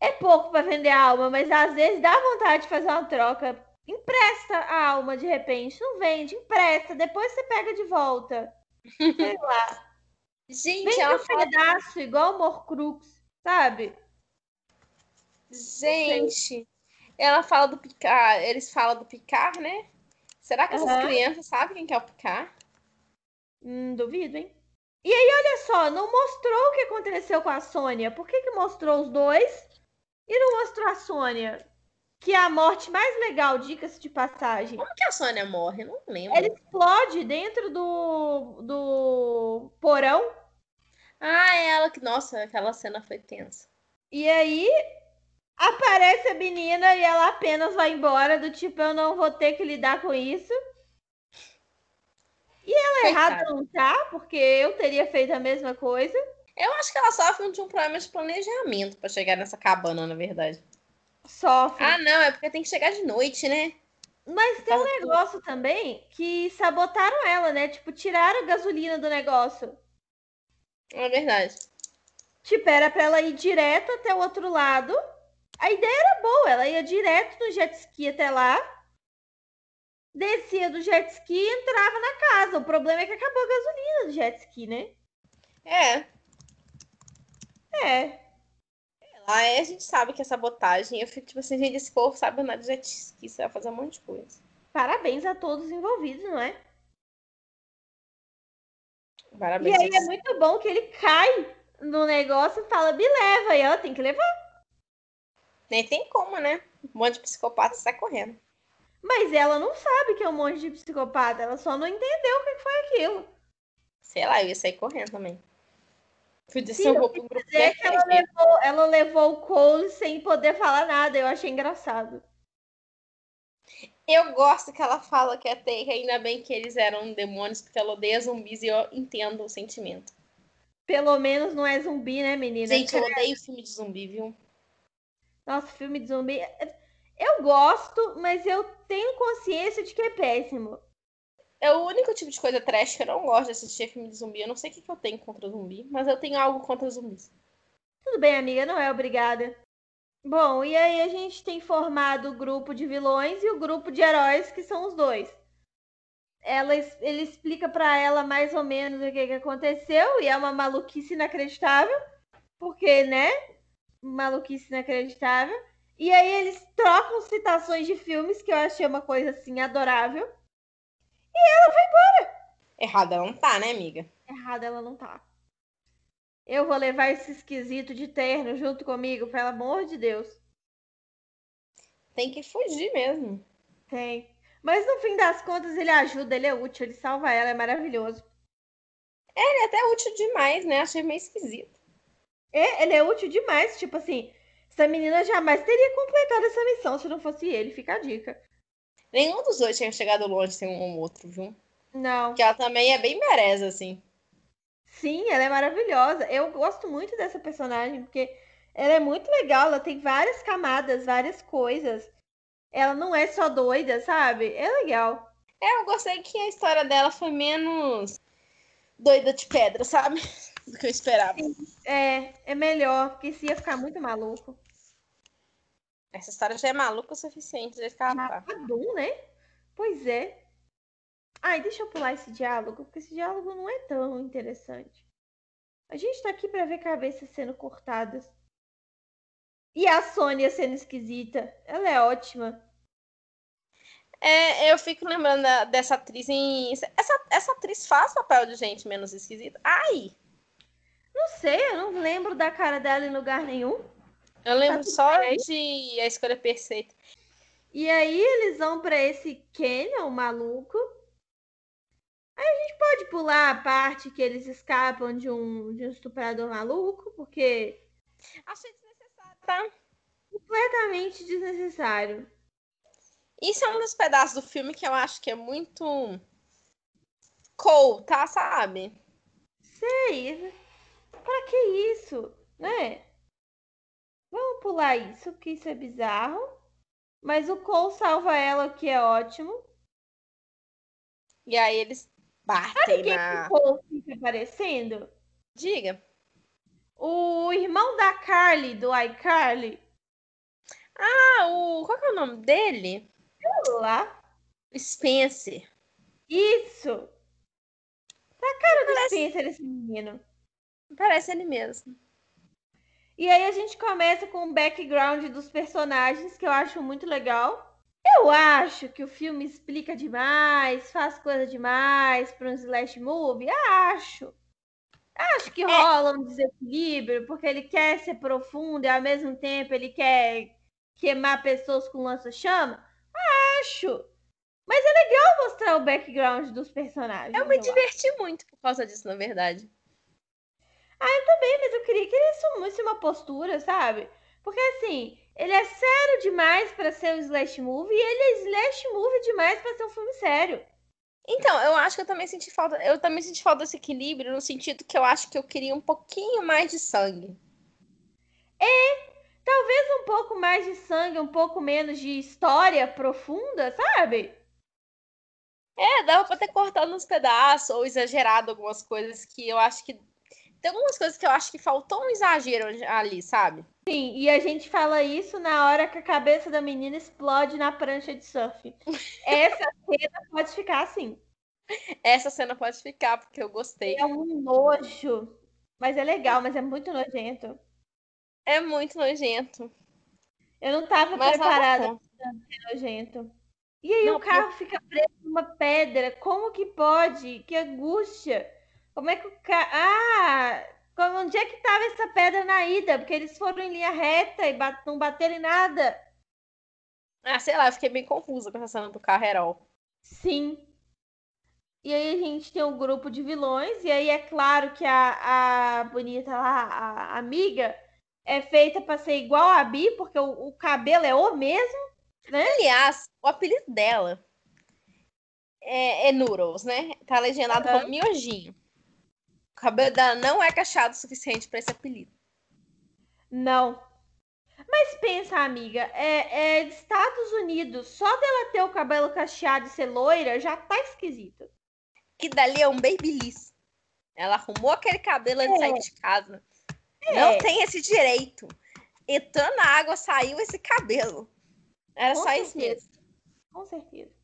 é pouco pra vender a alma, mas às vezes dá vontade de fazer uma troca. Empresta a alma de repente, não vende, empresta, depois você pega de volta. Sei lá. Gente, Vende ela um fala. pedaço, igual o Morcrux, sabe? Gente, ela fala do picar. Eles falam do picar, né? Será que essas Aham. crianças sabem quem que é o picar? Hum, duvido, hein? E aí, olha só, não mostrou o que aconteceu com a Sônia. Por que, que mostrou os dois e não mostrou a Sônia? Que é a morte mais legal, dicas de passagem. Como que a Sônia morre? Eu não lembro. Ela explode dentro do, do porão. Ah, é ela que. Nossa, aquela cena foi tensa. E aí aparece a menina e ela apenas vai embora, do tipo, eu não vou ter que lidar com isso. E ela errada não tá, porque eu teria feito a mesma coisa. Eu acho que ela sofre de um problema de planejamento para chegar nessa cabana, na verdade. Sofre. Ah, não, é porque tem que chegar de noite, né? Mas tem um negócio também que sabotaram ela, né? Tipo, tiraram a gasolina do negócio. É verdade. Tipo, era pra ela ir direto até o outro lado. A ideia era boa, ela ia direto no jet ski até lá. Descia do jet ski e entrava na casa. O problema é que acabou a gasolina do jet ski, né? É. É. Aí a gente sabe que é sabotagem. Eu fico tipo assim, gente, esse povo sabe andar de jet ski, você vai fazer um monte de coisa. Parabéns a todos envolvidos, não é? Parabéns. E aí é muito bom que ele cai no negócio e fala, me leva. E ela tem que levar. Nem tem como, né? Um monte de psicopata sai correndo. Mas ela não sabe que é um monte de psicopata. Ela só não entendeu o que foi aquilo. Sei lá, eu ia sair correndo também. Podia ser um grupo dizer que ela levou, ela levou o Cole sem poder falar nada. Eu achei engraçado. Eu gosto que ela fala que até que ainda bem que eles eram demônios, porque ela odeia zumbis e eu entendo o sentimento. Pelo menos não é zumbi, né, menina? Gente, eu odeio filme de zumbi, viu? Nossa, filme de zumbi. Eu gosto, mas eu tenho consciência de que é péssimo. É o único tipo de coisa trash que eu não gosto de assistir filme de zumbi. Eu não sei o que, que eu tenho contra zumbi, mas eu tenho algo contra zumbis. Tudo bem, amiga, não é obrigada. Bom, e aí a gente tem formado o grupo de vilões e o grupo de heróis, que são os dois. Ela, ele explica para ela mais ou menos o que, que aconteceu, e é uma maluquice inacreditável, porque, né? Maluquice inacreditável. E aí eles trocam citações de filmes, que eu achei uma coisa assim adorável. E ela vai embora. Errada ela não tá, né, amiga? Errada ela não tá. Eu vou levar esse esquisito de terno junto comigo, pelo amor de Deus. Tem que fugir mesmo. Tem. Mas no fim das contas ele ajuda, ele é útil, ele salva ela, é maravilhoso. É, ele é até útil demais, né? Achei meio esquisito. É, ele é útil demais. Tipo assim, essa menina jamais teria completado essa missão se não fosse ele, fica a dica. Nenhum dos dois tinha chegado longe sem um ou outro, viu? Não. Que ela também é bem mereza, assim. Sim, ela é maravilhosa. Eu gosto muito dessa personagem, porque ela é muito legal, ela tem várias camadas, várias coisas. Ela não é só doida, sabe? É legal. É, eu gostei que a história dela foi menos doida de pedra, sabe? Do que eu esperava. Sim, é, é melhor, porque se ia ficar muito maluco. Essa história já é maluca o suficiente de ficar lá. Tá bom, né? Pois é. Ai, deixa eu pular esse diálogo, porque esse diálogo não é tão interessante. A gente tá aqui para ver cabeças sendo cortadas. E a Sônia sendo esquisita. Ela é ótima. É, eu fico lembrando dessa atriz em. Essa, essa atriz faz papel de gente menos esquisita. Ai! Não sei, eu não lembro da cara dela em lugar nenhum. Eu lembro tá só bem. de A Escolha Perfeita. E aí eles vão para esse Canyon maluco. Aí a gente pode pular a parte que eles escapam de um, de um estuprador maluco, porque. Achei desnecessário, tá? Completamente desnecessário. Isso é um dos pedaços do filme que eu acho que é muito. cool, tá? Sabe? Sei. Pra que isso? Né? Vamos pular isso, porque isso é bizarro. Mas o Cole salva ela, o que é ótimo. E aí eles batem Sabe quem na... o Cole fica aparecendo? Diga. O irmão da Carly, do iCarly. Ah, o... Qual é o nome dele? Sei lá. Spencer. Isso. Tá a cara do Parece... Spencer esse menino. Parece ele mesmo. E aí a gente começa com o background dos personagens, que eu acho muito legal. Eu acho que o filme explica demais, faz coisa demais para um slash movie. Acho. Acho que é. rola um desequilíbrio, porque ele quer ser profundo e ao mesmo tempo ele quer queimar pessoas com lança-chama. Acho. Mas é legal mostrar o background dos personagens. Eu me eu diverti acho. muito por causa disso, na verdade. Ah, eu também, mas eu queria que ele assumisse uma postura, sabe? Porque assim, ele é sério demais para ser um slash movie e ele é slash movie demais para ser um filme sério. Então, eu acho que eu também senti falta. Eu também senti falta desse equilíbrio, no sentido que eu acho que eu queria um pouquinho mais de sangue. É, talvez um pouco mais de sangue, um pouco menos de história profunda, sabe? É, dava pra ter cortado uns pedaços ou exagerado algumas coisas que eu acho que. Tem algumas coisas que eu acho que faltou um exagero ali, sabe? Sim, e a gente fala isso na hora que a cabeça da menina explode na prancha de surf. Essa cena pode ficar assim. Essa cena pode ficar, porque eu gostei. É um nojo. Mas é legal, mas é muito nojento. É muito nojento. Eu não tava Mas preparada pra ser nojento. E aí Não, o carro fica preso numa pedra. Como que pode? Que angústia. Como é que o carro. Ah! Como, onde é que tava essa pedra na ida? Porque eles foram em linha reta e bat- não bateram em nada. Ah, sei lá, eu fiquei bem confusa com essa cena do carro Herol. Sim. E aí a gente tem um grupo de vilões, e aí é claro que a, a bonita lá, a amiga, é feita pra ser igual a Bi, porque o, o cabelo é o mesmo. Aliás, o apelido dela é, é Noodles, né? Tá legendado Aham. como miojinho. O cabelo dela não é cacheado o suficiente pra esse apelido. Não. Mas pensa, amiga, é, é dos Estados Unidos, só dela ter o cabelo cacheado e ser loira já tá esquisito. Que dali é um babyliss. Ela arrumou aquele cabelo antes de É. sair de casa. É. Não tem esse direito. Entrando na água, saiu esse cabelo. Era Com só isso certeza. mesmo. Com certeza.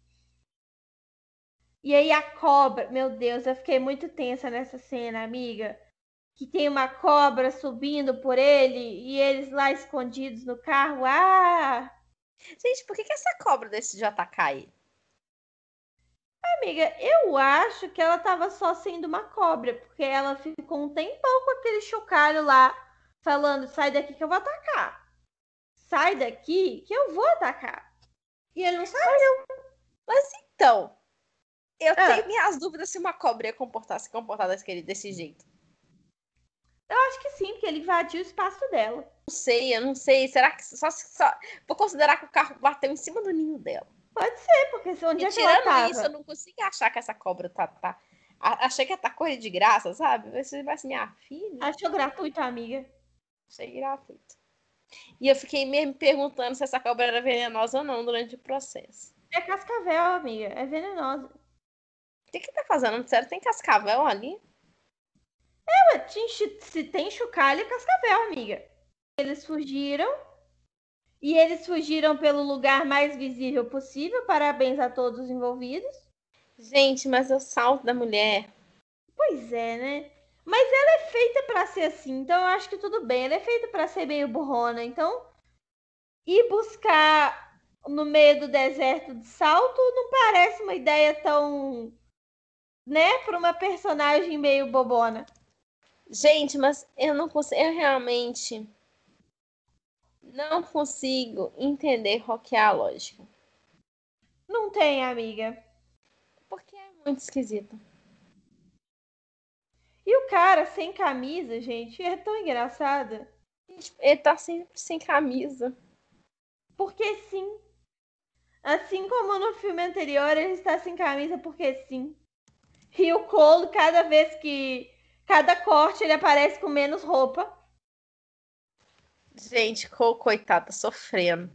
E aí a cobra, meu Deus, eu fiquei muito tensa nessa cena, amiga. Que tem uma cobra subindo por ele e eles lá escondidos no carro. Ah! Gente, por que, que essa cobra decidiu atacar ele? Amiga, eu acho que ela tava só sendo uma cobra, porque ela ficou um tempão com aquele chocalho lá, falando: sai daqui que eu vou atacar. Sai daqui que eu vou atacar. E ele não saiu. Mas então, eu Ah. tenho minhas dúvidas se uma cobra ia comportar, se comportar daquele, desse jeito. Eu acho que sim, porque ele invadiu o espaço dela. Não sei, eu não sei. Será que só, só... Vou considerar que o carro bateu em cima do ninho dela. Pode ser, porque se onde E é que ela tava? isso, eu não consigo achar que essa cobra tá. tá... Achei que ela tá correndo de graça, sabe? Você vai assim, minha filha. Achou gratuito, amiga. Achei gratuito. E eu fiquei me perguntando se essa cobra era venenosa ou não durante o processo. É cascavel, amiga. É venenosa. O que que tá fazendo? Sério, tem cascavel ali? Tinha chi- Se tem chocalho, é cascavel, amiga. Eles fugiram. E eles fugiram pelo lugar mais visível possível. Parabéns a todos os envolvidos. Gente, mas o salto da mulher. Pois é, né? Mas ela é feita pra ser assim, então eu acho que tudo bem. Ela é feita pra ser meio burrona, então ir buscar no meio do deserto de salto não parece uma ideia tão, né, para uma personagem meio bobona. Gente, mas eu não consigo. Eu realmente não consigo entender qual que é a lógica. Não tem, amiga. Porque é muito esquisito. E o cara sem camisa, gente, é tão engraçado. Ele tá sempre sem camisa. Porque sim. Assim como no filme anterior, ele está sem camisa porque sim. E o Cole, cada vez que. Cada corte, ele aparece com menos roupa. Gente, co- coitada, tá sofrendo.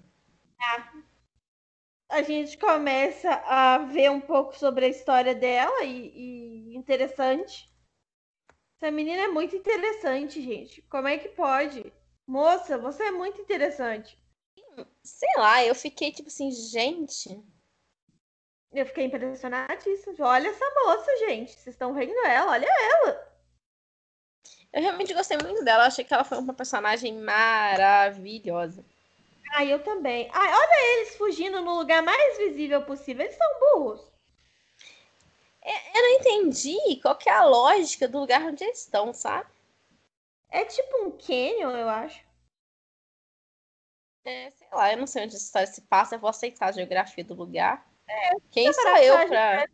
A gente começa a ver um pouco sobre a história dela e, e interessante. Essa menina é muito interessante, gente. Como é que pode? Moça, você é muito interessante. Sei lá, eu fiquei tipo assim, gente. Eu fiquei impressionadíssima. Olha essa moça, gente. Vocês estão vendo ela? Olha ela. Eu realmente gostei muito dela. Eu achei que ela foi uma personagem maravilhosa. Ah, eu também. Ai, olha eles fugindo no lugar mais visível possível. Eles são burros. Eu não entendi qual que é a lógica do lugar onde eles estão, sabe? É tipo um canyon, eu acho. É, sei lá, eu não sei onde essa história se passa. Eu vou aceitar a geografia do lugar. Quem tá sou eu pra.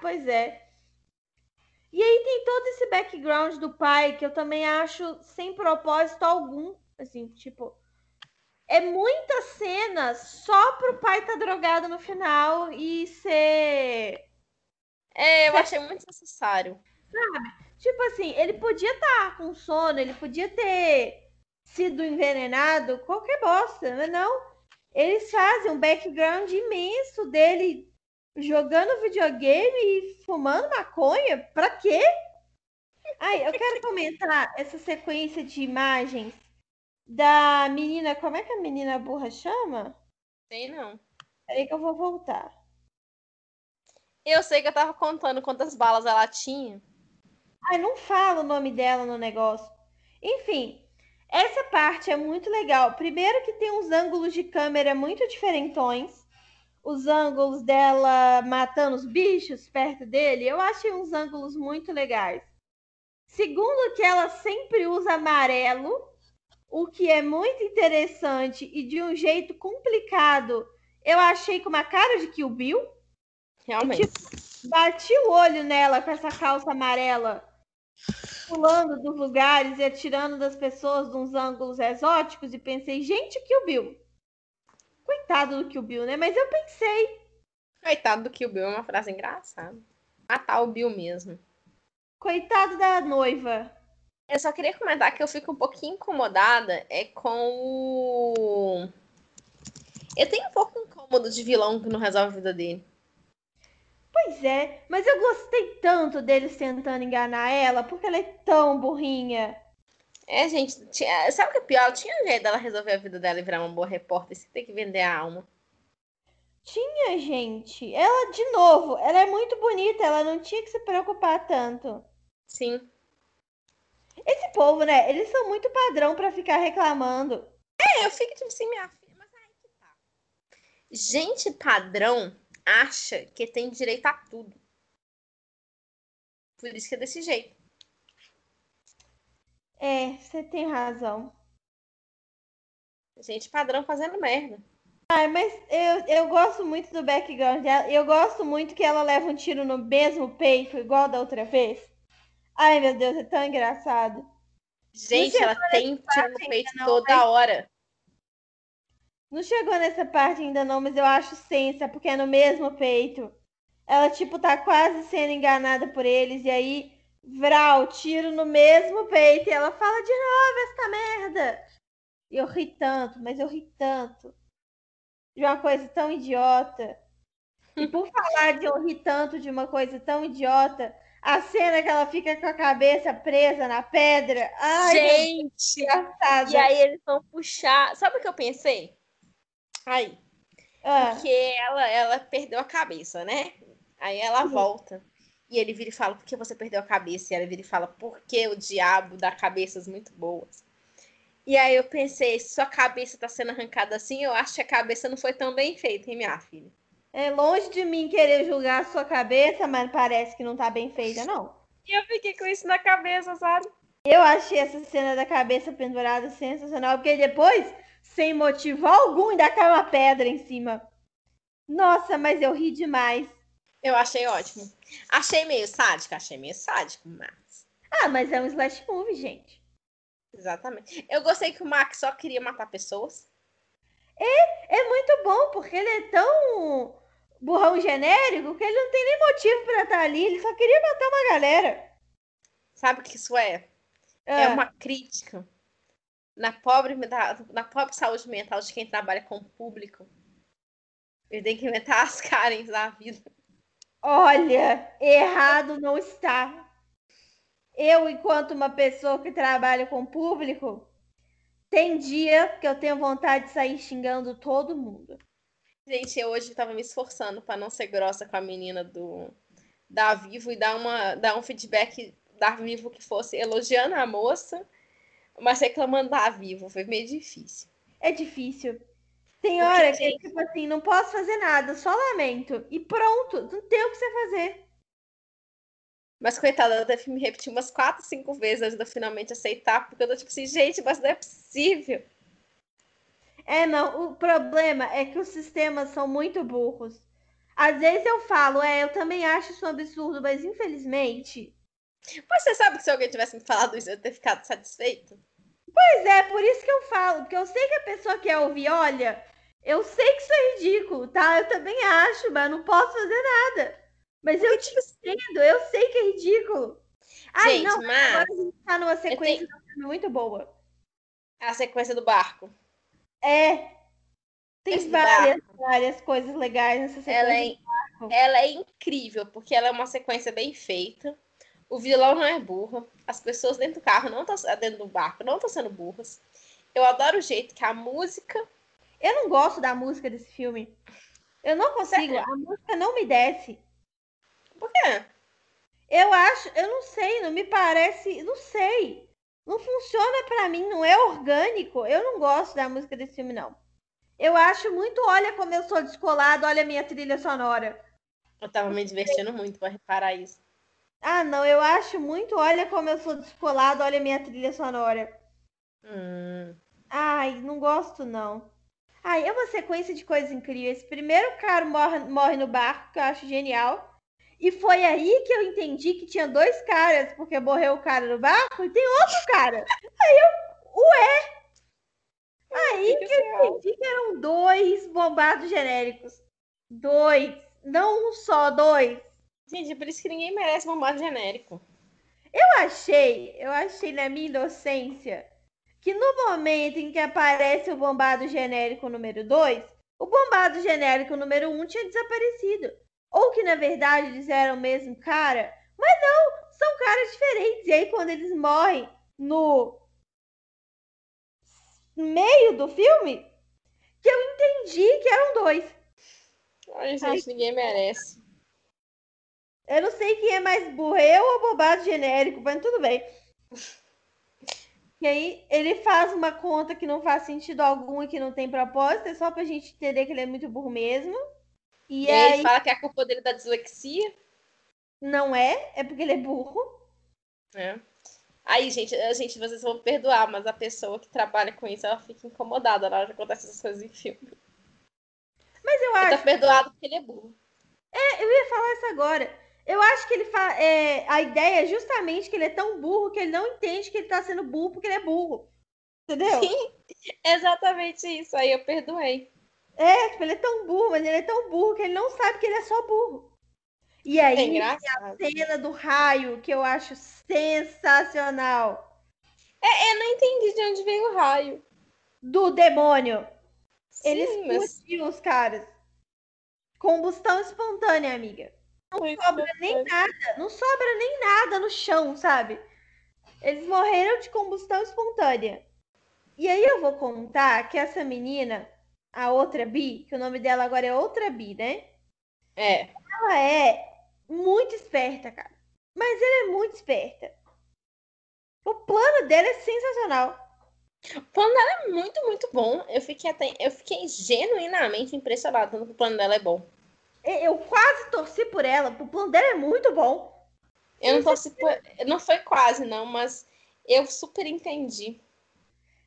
Pois é. E aí tem todo esse background do pai que eu também acho sem propósito algum. Assim, tipo. É muita cena só pro pai estar drogado no final e ser. É, eu achei muito necessário. Sabe? Tipo assim, ele podia estar tá com sono, ele podia ter sido envenenado, qualquer bosta, mas não. Eles fazem um background imenso dele jogando videogame e fumando maconha. Pra quê? Ai, eu quero comentar essa sequência de imagens da menina. Como é que a menina burra chama? Sei não. Peraí que eu vou voltar. Eu sei que eu tava contando quantas balas ela tinha. Ai, não fala o nome dela no negócio. Enfim, essa parte é muito legal. Primeiro que tem uns ângulos de câmera muito diferentões. Os ângulos dela matando os bichos perto dele, eu achei uns ângulos muito legais. Segundo que ela sempre usa amarelo, o que é muito interessante e de um jeito complicado. Eu achei com uma cara de Kill Bill. Realmente. Tipo, bati o olho nela com essa calça amarela, pulando dos lugares e atirando das pessoas de uns ângulos exóticos e pensei, gente, Kill Bill. Coitado do Kill Bill, né? Mas eu pensei. Coitado do Kill Bill é uma frase engraçada. Matar o Bill mesmo. Coitado da noiva. Eu só queria comentar que eu fico um pouquinho incomodada é com o. Eu tenho um pouco incômodo de vilão que não resolve a vida dele. Pois é, mas eu gostei tanto deles tentando enganar ela, porque ela é tão burrinha. É, gente, tinha... sabe o que é pior? Tinha jeito dela resolver a vida dela e virar uma boa repórter sem ter que vender a alma. Tinha, gente. Ela, de novo, ela é muito bonita, ela não tinha que se preocupar tanto. Sim. Esse povo, né? Eles são muito padrão para ficar reclamando. É, eu fico tipo assim, minha filha, mas aí que tá. Gente padrão acha que tem direito a tudo. Por isso que é desse jeito. É, você tem razão. Gente padrão fazendo merda. Ai, mas eu, eu gosto muito do background dela. Eu gosto muito que ela leva um tiro no mesmo peito, igual da outra vez. Ai, meu Deus, é tão engraçado. Gente, ela tem tiro no peito toda mas... hora. Não chegou nessa parte ainda não, mas eu acho sensa, porque é no mesmo peito. Ela, tipo, tá quase sendo enganada por eles, e aí, vral, tiro no mesmo peito, e ela fala de novo essa merda. E eu ri tanto, mas eu ri tanto de uma coisa tão idiota. E por falar de eu rir tanto de uma coisa tão idiota, a cena que ela fica com a cabeça presa na pedra. Ai, gente! E aí eles vão puxar. Sabe o que eu pensei? Aí. Ah. Porque ela, ela perdeu a cabeça, né? Aí ela uhum. volta. E ele vira e fala, por que você perdeu a cabeça? E ela vira e fala, porque o diabo dá cabeças muito boas. E aí eu pensei, se sua cabeça está sendo arrancada assim, eu acho que a cabeça não foi tão bem feita, hein, minha filha? É longe de mim querer julgar a sua cabeça, mas parece que não tá bem feita, não. E eu fiquei com isso na cabeça, sabe? Eu achei essa cena da cabeça pendurada sensacional, porque depois, sem motivo algum, ainda cai uma pedra em cima. Nossa, mas eu ri demais. Eu achei ótimo. Achei meio sádico, achei meio sádico, mas. Ah, mas é um slash movie, gente. Exatamente. Eu gostei que o Max só queria matar pessoas. É, é muito bom, porque ele é tão burrão genérico que ele não tem nem motivo para estar ali, ele só queria matar uma galera. Sabe o que isso é? É, é uma crítica na pobre, na pobre saúde mental de quem trabalha com o público. Ele tem que inventar as carens da vida. Olha, errado não está eu, enquanto uma pessoa que trabalha com público, tem dia que eu tenho vontade de sair xingando todo mundo. Gente, eu hoje estava me esforçando para não ser grossa com a menina do da Vivo e dar, uma, dar um feedback da Vivo que fosse elogiando a moça, mas reclamando da Vivo. Foi meio difícil. É difícil. Tem hora que, gente... tipo assim, não posso fazer nada, só lamento. E pronto, não tem o que você fazer. Mas, coitada, ela deve me repetir umas quatro, cinco vezes antes de eu finalmente aceitar, porque eu tô tipo assim, gente, mas não é possível. É, não, o problema é que os sistemas são muito burros. Às vezes eu falo, é, eu também acho isso um absurdo, mas infelizmente. Mas você sabe que se alguém tivesse me falado isso, eu ter ficado satisfeito? Pois é, por isso que eu falo, porque eu sei que a pessoa quer ouvir, olha, eu sei que isso é ridículo, tá? Eu também acho, mas não posso fazer nada. Mas eu te entendo, eu sei que é ridículo. Ai, Gente, não, mas agora a gente tá numa sequência tenho- muito boa. a sequência do barco. É. Tem Esse várias, várias coisas legais nessa sequência. Ela é, ela é incrível, porque ela é uma sequência bem feita. O vilão não é burro. As pessoas dentro do carro, não estão dentro do barco, não estão sendo burras. Eu adoro o jeito que a música. Eu não gosto da música desse filme. Eu não consigo, a música não me desce. Por quê? Eu acho, eu não sei, não me parece, não sei. Não funciona pra mim, não é orgânico. Eu não gosto da música desse filme, não. Eu acho muito, olha como eu sou descolado, olha a minha trilha sonora. Eu tava me divertindo muito pra reparar isso. Ah, não, eu acho muito, olha como eu sou descolado, olha a minha trilha sonora. Hum. Ai, não gosto, não. Ai, é uma sequência de coisas incríveis. Primeiro o cara morre, morre no barco, que eu acho genial. E foi aí que eu entendi que tinha dois caras, porque morreu o cara no barco e tem outro cara. Aí eu, ué! Aí que eu entendi que eram dois bombados genéricos. Dois. Não um só, dois. Gente, por isso que ninguém merece bombado genérico. Eu achei, eu achei na minha inocência que no momento em que aparece o bombado genérico número 2, o bombado genérico número 1 um tinha desaparecido. Ou que na verdade eles eram o mesmo cara, mas não, são caras diferentes. E aí quando eles morrem no meio do filme, que eu entendi que eram dois. Ai, gente, ninguém merece. Eu não sei quem é mais burro, eu ou o bombado genérico, mas tudo bem. E aí ele faz uma conta que não faz sentido algum e que não tem propósito, é só pra gente entender que ele é muito burro mesmo. E, E aí ele fala que é a culpa dele da dislexia. não é, é porque ele é burro. né? Aí, gente, a gente, vocês vão perdoar, mas a pessoa que trabalha com isso, ela fica incomodada na hora que acontece essas coisas em filme. Mas eu Ele acho, tá perdoado porque ele é burro. eu ia falar isso agora. Eu acho que ele fa... é, a ideia é justamente que ele é tão burro que ele não entende que ele tá sendo burro porque ele é burro. Entendeu? Sim, exatamente isso. Aí eu perdoei. É, tipo, ele é tão burro, mas ele é tão burro que ele não sabe que ele é só burro. E aí, É engraçado. cena do raio, que eu acho sensacional. Eu não entendi de onde veio o raio. Do demônio. Ele Sim, mas explodiu os caras. Combustão espontânea, amiga. Foi sobra nem nada. Não sobra nem nada no chão, sabe? Eles morreram de combustão espontânea. E aí eu vou contar que essa menina, a outra Bi, que o nome dela agora é outra Bi, né? É. Ela é muito esperta, cara. Mas ela é muito esperta. O plano dela é sensacional. O plano dela é muito, muito bom. Eu fiquei até, eu fiquei genuinamente impressionada que o plano dela é bom. Eu quase torci por ela. O plano dela é muito bom. Eu não torci por... Não foi quase, não, mas eu super entendi.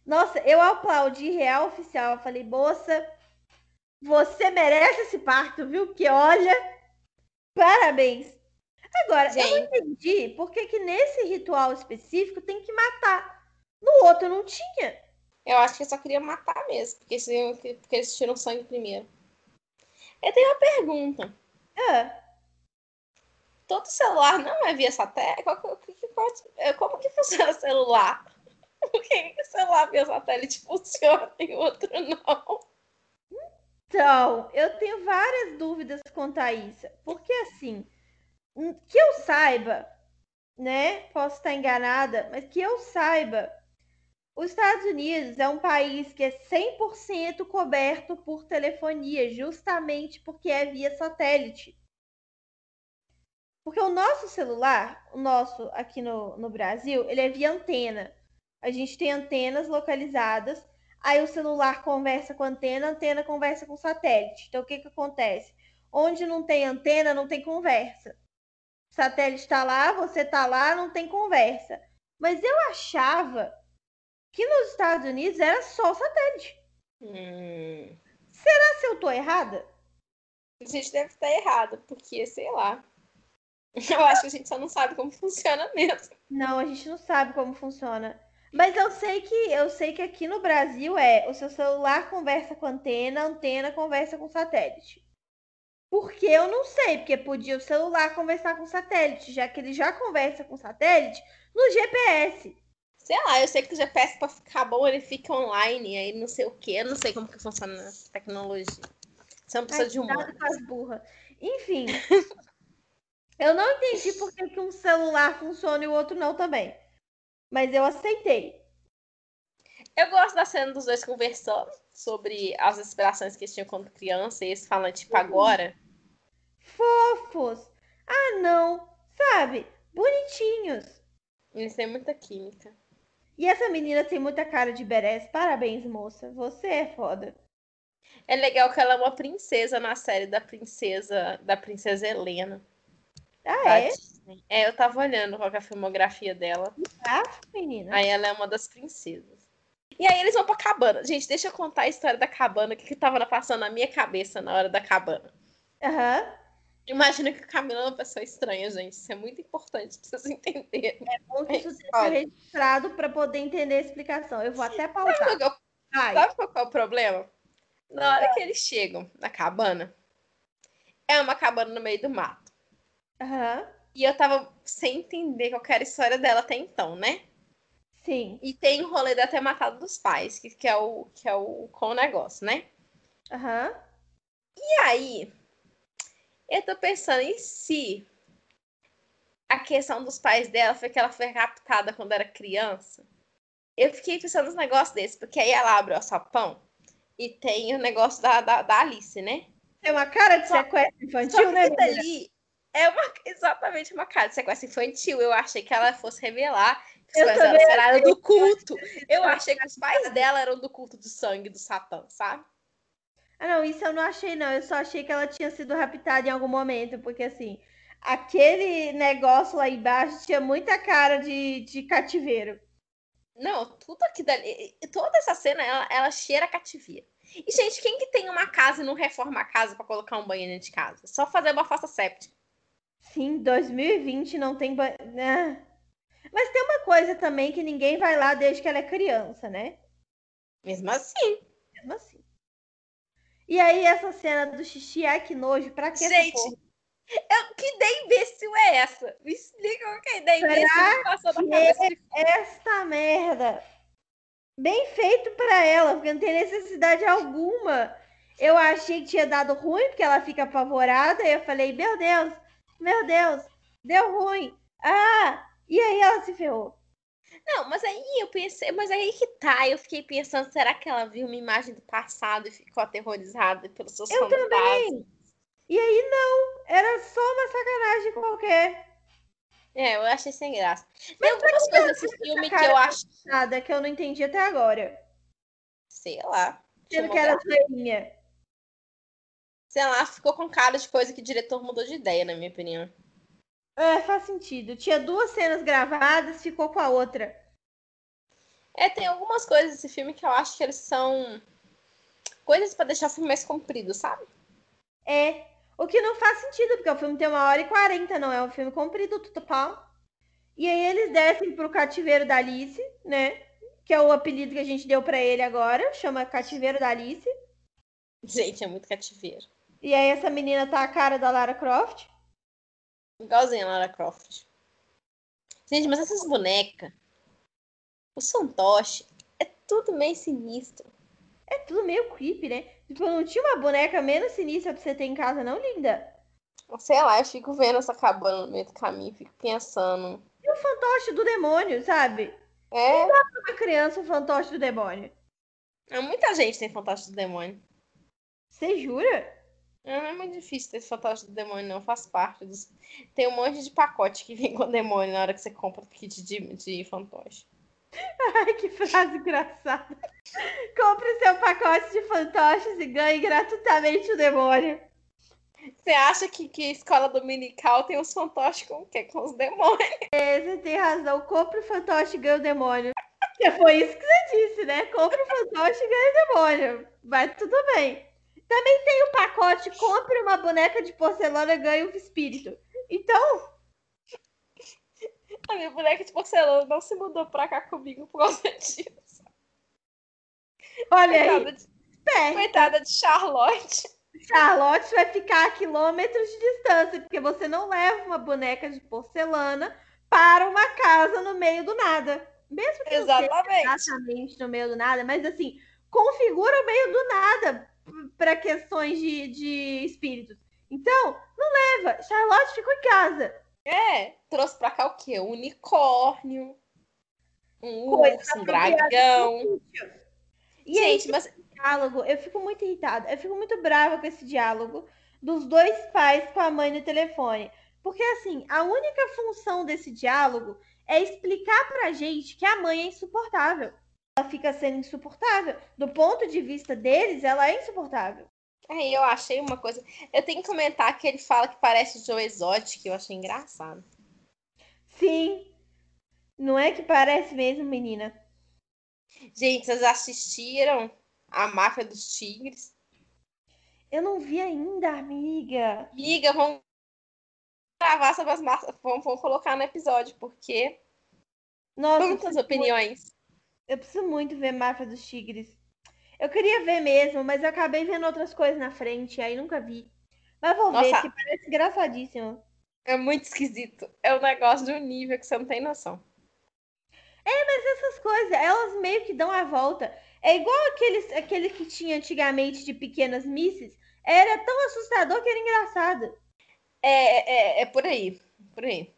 Nossa, eu aplaudi real oficial. Eu falei, moça, você merece esse parto, viu? Porque olha, parabéns. Agora, eu não Gente. entendi por que, que nesse ritual específico tem que matar. No outro não tinha. Eu acho que eu só queria matar mesmo, porque, eles- porque eles tiram sangue primeiro. Eu tenho uma pergunta. Ah, Todo celular não é via satélite? É, Como que funciona o celular? Por que o celular via satélite funciona e o outro não? Então, eu tenho várias dúvidas quanto a isso. Porque assim, hum, que eu saiba, né? Posso estar enganada, mas que eu saiba, os Estados Unidos é um país que é 100% coberto por telefonia, justamente porque é via satélite. Porque o nosso celular, o nosso aqui no, no Brasil, ele é via antena. A gente tem antenas localizadas Aí o celular conversa com a antena, a antena conversa com o satélite. Então, o que, que acontece? Onde não tem antena, não tem conversa. O satélite está lá, você está lá, não tem conversa. Mas eu achava que nos Estados Unidos era só satélite. Hum, Será se eu tô errada? a gente deve estar errado, porque, sei lá. Eu acho que a gente só não sabe como funciona mesmo. Não, a gente não sabe como funciona. Mas eu sei que eu sei que aqui no Brasil é o seu celular conversa com a antena, a antena conversa com o satélite. Porque eu não sei, porque podia o celular conversar com o satélite, já que ele já conversa com o satélite no GPS. Sei lá, eu sei que o GPS para ficar bom, ele fica online, aí não sei o que, eu não sei como que funciona essa tecnologia. Você não precisa Ai, de um com as burras. Enfim. eu não entendi por que, que um celular funciona e o outro não também. Mas eu aceitei. Eu gosto da cena dos dois conversando sobre as inspirações que eles tinham quando criança, e eles falam, tipo, agora. Fofos. Ah, não. Sabe? Bonitinhos. Eles têm muita química. E essa menina tem muita cara de Beres. Parabéns, moça. Você é foda. É legal que ela é uma princesa na série da princesa da princesa Helena. Ah, é? Disney. É, eu tava olhando qual é a filmografia dela. Ah, menina. Aí ela é uma das princesas. E aí eles vão pra cabana. Gente, deixa eu contar a história da cabana, o que, que tava passando na minha cabeça na hora da cabana. Aham. Imagina que o Camila é uma pessoa estranha, gente. Isso é muito importante pra vocês entenderem. É bom que isso É, seja registrado pra poder entender a explicação. Eu vou até pausar. Sabe qual, sabe qual é o problema? Na hora que eles chegam na cabana, é uma cabana no meio do mato. Aham. E eu tava sem entender qual era a história dela até então, né? Sim. E tem o rolê dela ter matado dos pais, que, que é o que é o com o negócio, né? Aham. E aí, eu tô pensando, e se a questão dos pais dela foi que ela foi raptada quando era criança? Eu fiquei pensando nos negócios desses, porque aí ela abre o sapão e tem o negócio da, da, da Alice, né? Tem uma cara de Só- sequestro Só infantil, que né, isso menina? ali é uma, exatamente uma cara de sequestro infantil. Eu achei que ela fosse revelar que os pais dela eram do culto. Eu achei que os pais dela eram do culto do sangue do Satã, sabe? Ah, não, isso eu não achei, não. Eu só achei que ela tinha sido raptada em algum momento, porque assim, aquele negócio lá embaixo tinha muita cara de, de cativeiro. Não, tudo aqui dali. Toda essa cena, ela, ela cheira a cativeiro. E, gente, quem que tem uma casa e não reforma a casa pra colocar um banheiro dentro de casa? Só fazer uma fossa séptica. Sim, 2020 não tem. ba- né? Mas tem uma coisa também que ninguém vai lá desde que ela é criança, né? Mesmo assim. Mesmo assim. E aí, essa cena do xixi, ai que nojo, pra que essa Gente, porra? eu, que ideia imbecil é essa? Me explica que é ideia Será imbecil que passou na cabeça de Esta merda. Bem feito pra ela, porque não tem necessidade alguma. Eu achei que tinha dado ruim, porque ela fica apavorada. E eu falei, meu Deus, meu Deus, deu ruim. Ah! E aí ela se ferrou. Não, mas aí eu pensei, mas aí que tá, eu fiquei pensando, será que ela viu uma imagem do passado e ficou aterrorizada pelos seus Eu fantasmas? também. E aí não, era só uma sacanagem qualquer. É, eu achei sem graça. Tem algumas coisas nesse filme que eu acho, Nada que eu não entendi até agora. sei lá. Sendo que era zoeirinha. Sei lá, ficou com cara de coisa que o diretor mudou de ideia, na minha opinião. É, faz sentido. Tinha duas cenas gravadas, ficou com a outra. É, tem algumas coisas nesse filme que eu acho que eles são coisas pra deixar o filme mais comprido, sabe? É. O que não faz sentido, porque o filme tem uma hora e quarenta, não é um filme comprido, tudo pau. E aí eles descem pro cativeiro da Alice, né? Que é o apelido que a gente deu pra ele agora, chama Cativeiro da Alice. Gente, é muito cativeiro. E aí essa menina tá a cara da Lara Croft. Igualzinho a Lara Croft. Gente, mas essas bonecas, o fantoche, é tudo meio sinistro. É tudo meio creepy, né? Tipo, não tinha uma boneca menos sinistra pra você ter em casa, não, linda? Sei lá, eu fico vendo essa cabana no meio do caminho, fico pensando. E o fantoche do demônio, sabe? É, Uma criança, o fantoche do demônio. é muita gente tem fantoche do demônio. Você jura? Não é muito difícil ter esse fantoche do demônio, não. Faz parte dos. Tem um monte de pacote que vem com demônio na hora que você compra o kit de, de fantoche. Ai, que frase engraçada. Compre seu pacote de fantoches e ganhe gratuitamente o demônio. Você acha que, que escola dominical tem os fantoches com o quê? Com os demônios? É, você tem razão. Compre o fantoche e ganhe o demônio. Que foi isso que você disse, né? Compre o fantoche e ganhe o demônio. Mas tudo bem. Também tem o pacote compre uma boneca de porcelana e ganhe o espírito. Então, A minha boneca de porcelana não se mudou pra cá comigo por causa disso. olha aí. Coitada de, Pé. coitada de Charlotte. Charlotte vai ficar a quilômetros de distância, porque você não leva uma boneca de porcelana para uma casa no meio do nada. Mesmo que Exatamente. não seja exatamente no meio do nada, mas assim, configura o meio do nada para questões de, de espíritos. Então, não leva. Charlotte ficou em casa. É, trouxe pra cá o quê? Um unicórnio, um Coisa urso, um dragão. E aí, Gente, mas diálogo, eu fico muito irritada, eu fico muito brava com esse diálogo dos dois pais com a mãe no telefone. Porque, assim, a única função desse diálogo é explicar pra gente que a mãe é insuportável. Ela fica sendo insuportável. Do ponto de vista deles, ela é insuportável. aí eu achei uma coisa. Eu tenho que comentar que ele fala que parece o Joe Exotic, eu achei engraçado. Sim. Não é que parece mesmo, menina? Gente, vocês assistiram a Máfia dos Tigres? Eu não vi ainda, amiga. Amiga, vamos gravar sobre as massas. Vamos, vamos colocar no episódio, porque Nossa, muitas opiniões. Eu preciso muito ver Máfia dos Tigres. Eu queria ver mesmo, mas eu acabei vendo outras coisas na frente, aí nunca vi. Mas vou ver, Nossa. que parece engraçadíssimo. É muito esquisito. É um negócio de um nível que você não tem noção. Mas essas coisas, elas meio que dão a volta. É igual aqueles, aquele que tinha antigamente de pequenas misses. Era tão assustador que era engraçado. É, é, é por aí. Por aí.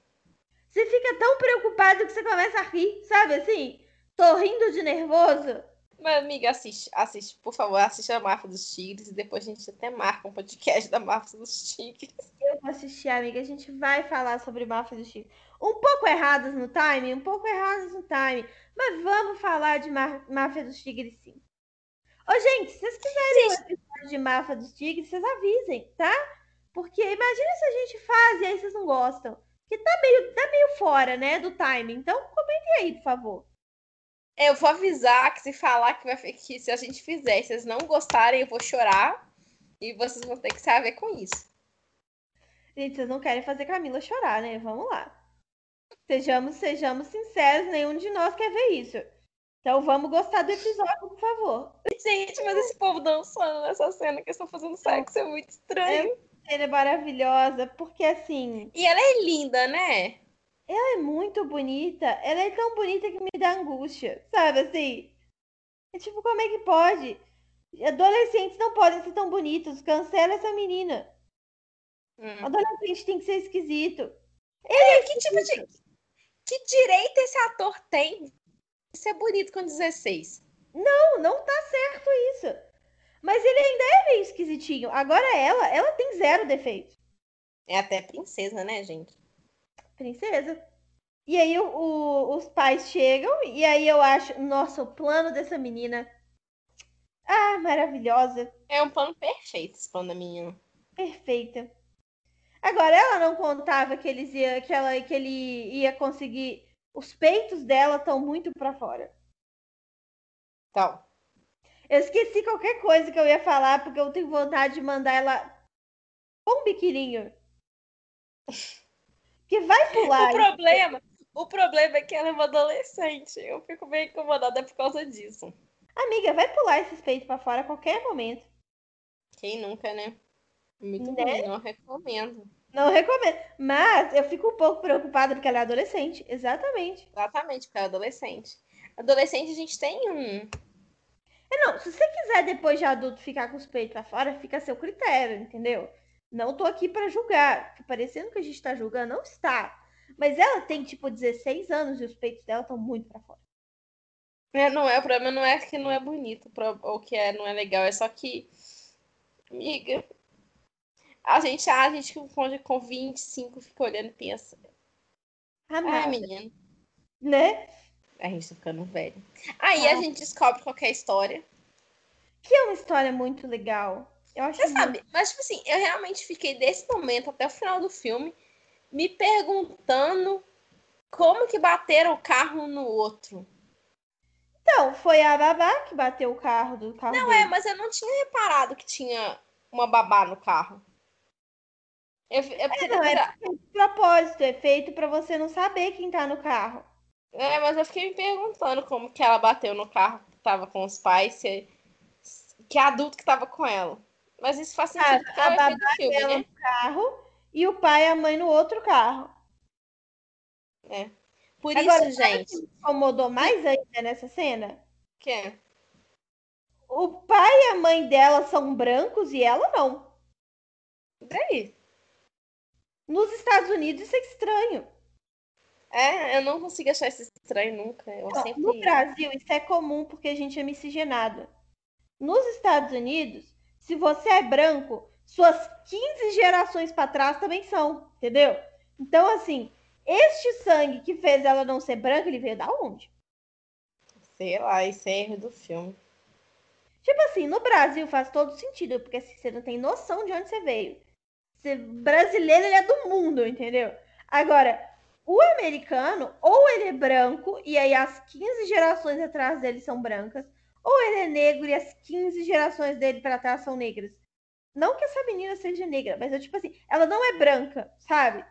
Você fica tão preocupado que você começa a rir, sabe assim? Tô rindo de nervoso. Mas, amiga, assiste, assiste, por favor, assiste a Máfia dos Tigres e depois a gente até marca um podcast da Máfia dos Tigres. Eu vou assistir, amiga. A gente vai falar sobre Máfia dos Tigres. Um pouco erradas no time, um pouco erradas no time. Mas vamos falar de Má- Máfia dos Tigres sim. Ô, gente, se vocês quiserem um episódio de Máfia dos Tigres, vocês avisem, tá? Porque imagina se a gente faz e aí vocês não gostam. Que tá meio, tá meio fora, né, do time. Então, comentem aí, por favor. Eu vou avisar que se falar que, vai, que se a gente fizer e vocês não gostarem, eu vou chorar e vocês vão ter que saber com isso. Gente, vocês não querem fazer Camila chorar, né? Vamos lá. Sejamos, sejamos sinceros, nenhum de nós quer ver isso. Então vamos gostar do episódio, por favor. Gente, mas esse povo dançando nessa cena que eles estão fazendo sexo é muito estranho. Ela é maravilhosa, porque assim, E ela é linda, né? Ela é muito bonita. Ela é tão bonita que me dá angústia, sabe assim? É tipo, como é que pode? Adolescentes não podem ser tão bonitos. Cancela essa menina. Hum. Adolescente tem que ser esquisito. É, que tipo de. Que direito esse ator tem de ser bonito com 16? Não, não tá certo isso. Mas ele ainda é meio esquisitinho. Agora ela, ela tem zero defeito. É até princesa, né, gente? Princesa. E aí o- o- os pais chegam e aí eu acho, nossa, o plano dessa menina. Ah, maravilhosa, É um plano perfeito esse plano da menina. perfeita. Agora ela não contava que eles ia, que ela, que ele ia conseguir. Os peitos dela estão muito pra fora. Então, Eu esqueci qualquer coisa que eu ia falar porque eu tenho vontade de mandar ela com um biquininho. Que vai pular. o problema, o problema é que ela é uma adolescente. Eu fico meio incomodada por causa disso. Amiga, vai pular esses peitos pra fora a qualquer momento. Quem nunca, né? Muito Né? ruim, não recomendo. Não recomendo. Mas eu fico um pouco preocupada porque ela é adolescente. Exatamente. Exatamente, porque ela é adolescente. Adolescente, a gente tem um. É, não, se você quiser depois de adulto ficar com os peitos pra fora, fica a seu critério, entendeu? Não tô aqui pra julgar. Fica parecendo que a gente tá julgando, não está. Mas ela tem tipo 16 anos e os peitos dela estão muito pra fora. É, não é, o problema não é que não é bonito ou que é, não é legal, é só que. Amiga. A gente, a gente com, com 25 fica olhando e pensa. Amada, menino. né? A gente tá ficando velho. Aí a Ah. gente descobre qual que é a história. Que é uma história muito legal. Eu acho Você muito- sabe, mas tipo assim, eu realmente fiquei desse momento até o final do filme me perguntando como que bateram o carro um no outro. Então, foi a babá que bateu o carro do carro Não dele. é, mas eu não tinha reparado que tinha uma babá no carro. Eu, eu, É, não, é feito de propósito, é feito pra você não saber quem tá no carro. é, mas eu fiquei me perguntando como que ela bateu no carro que tava com os pais, se, que adulto que tava com ela. Mas isso faz sentido A, a é babá filme, dela né? no carro e o pai e a mãe no outro carro. Por Agora, isso, gente. que me incomodou mais ainda nessa cena? Que é? O pai e a mãe dela são brancos e ela não. Daí? Nos Estados Unidos isso é estranho. É, eu não consigo achar isso estranho nunca. Não, sempre. No Brasil isso é comum porque a gente é miscigenado. Nos Estados Unidos, se você é branco, suas 15 gerações para trás também são, entendeu? Então, assim, este sangue que fez ela não ser branca, ele veio da onde? Sei lá, isso é erro do filme. Tipo assim, no Brasil faz todo sentido, porque assim, você não tem noção de onde você veio. Você, brasileiro, ele é do mundo, entendeu? Agora, o americano, ou ele é branco, e aí as 15 gerações atrás dele são brancas, ou ele é negro e as 15 gerações dele para trás são negras. Não que essa menina seja negra, mas eu, tipo assim, ela não é branca, sabe?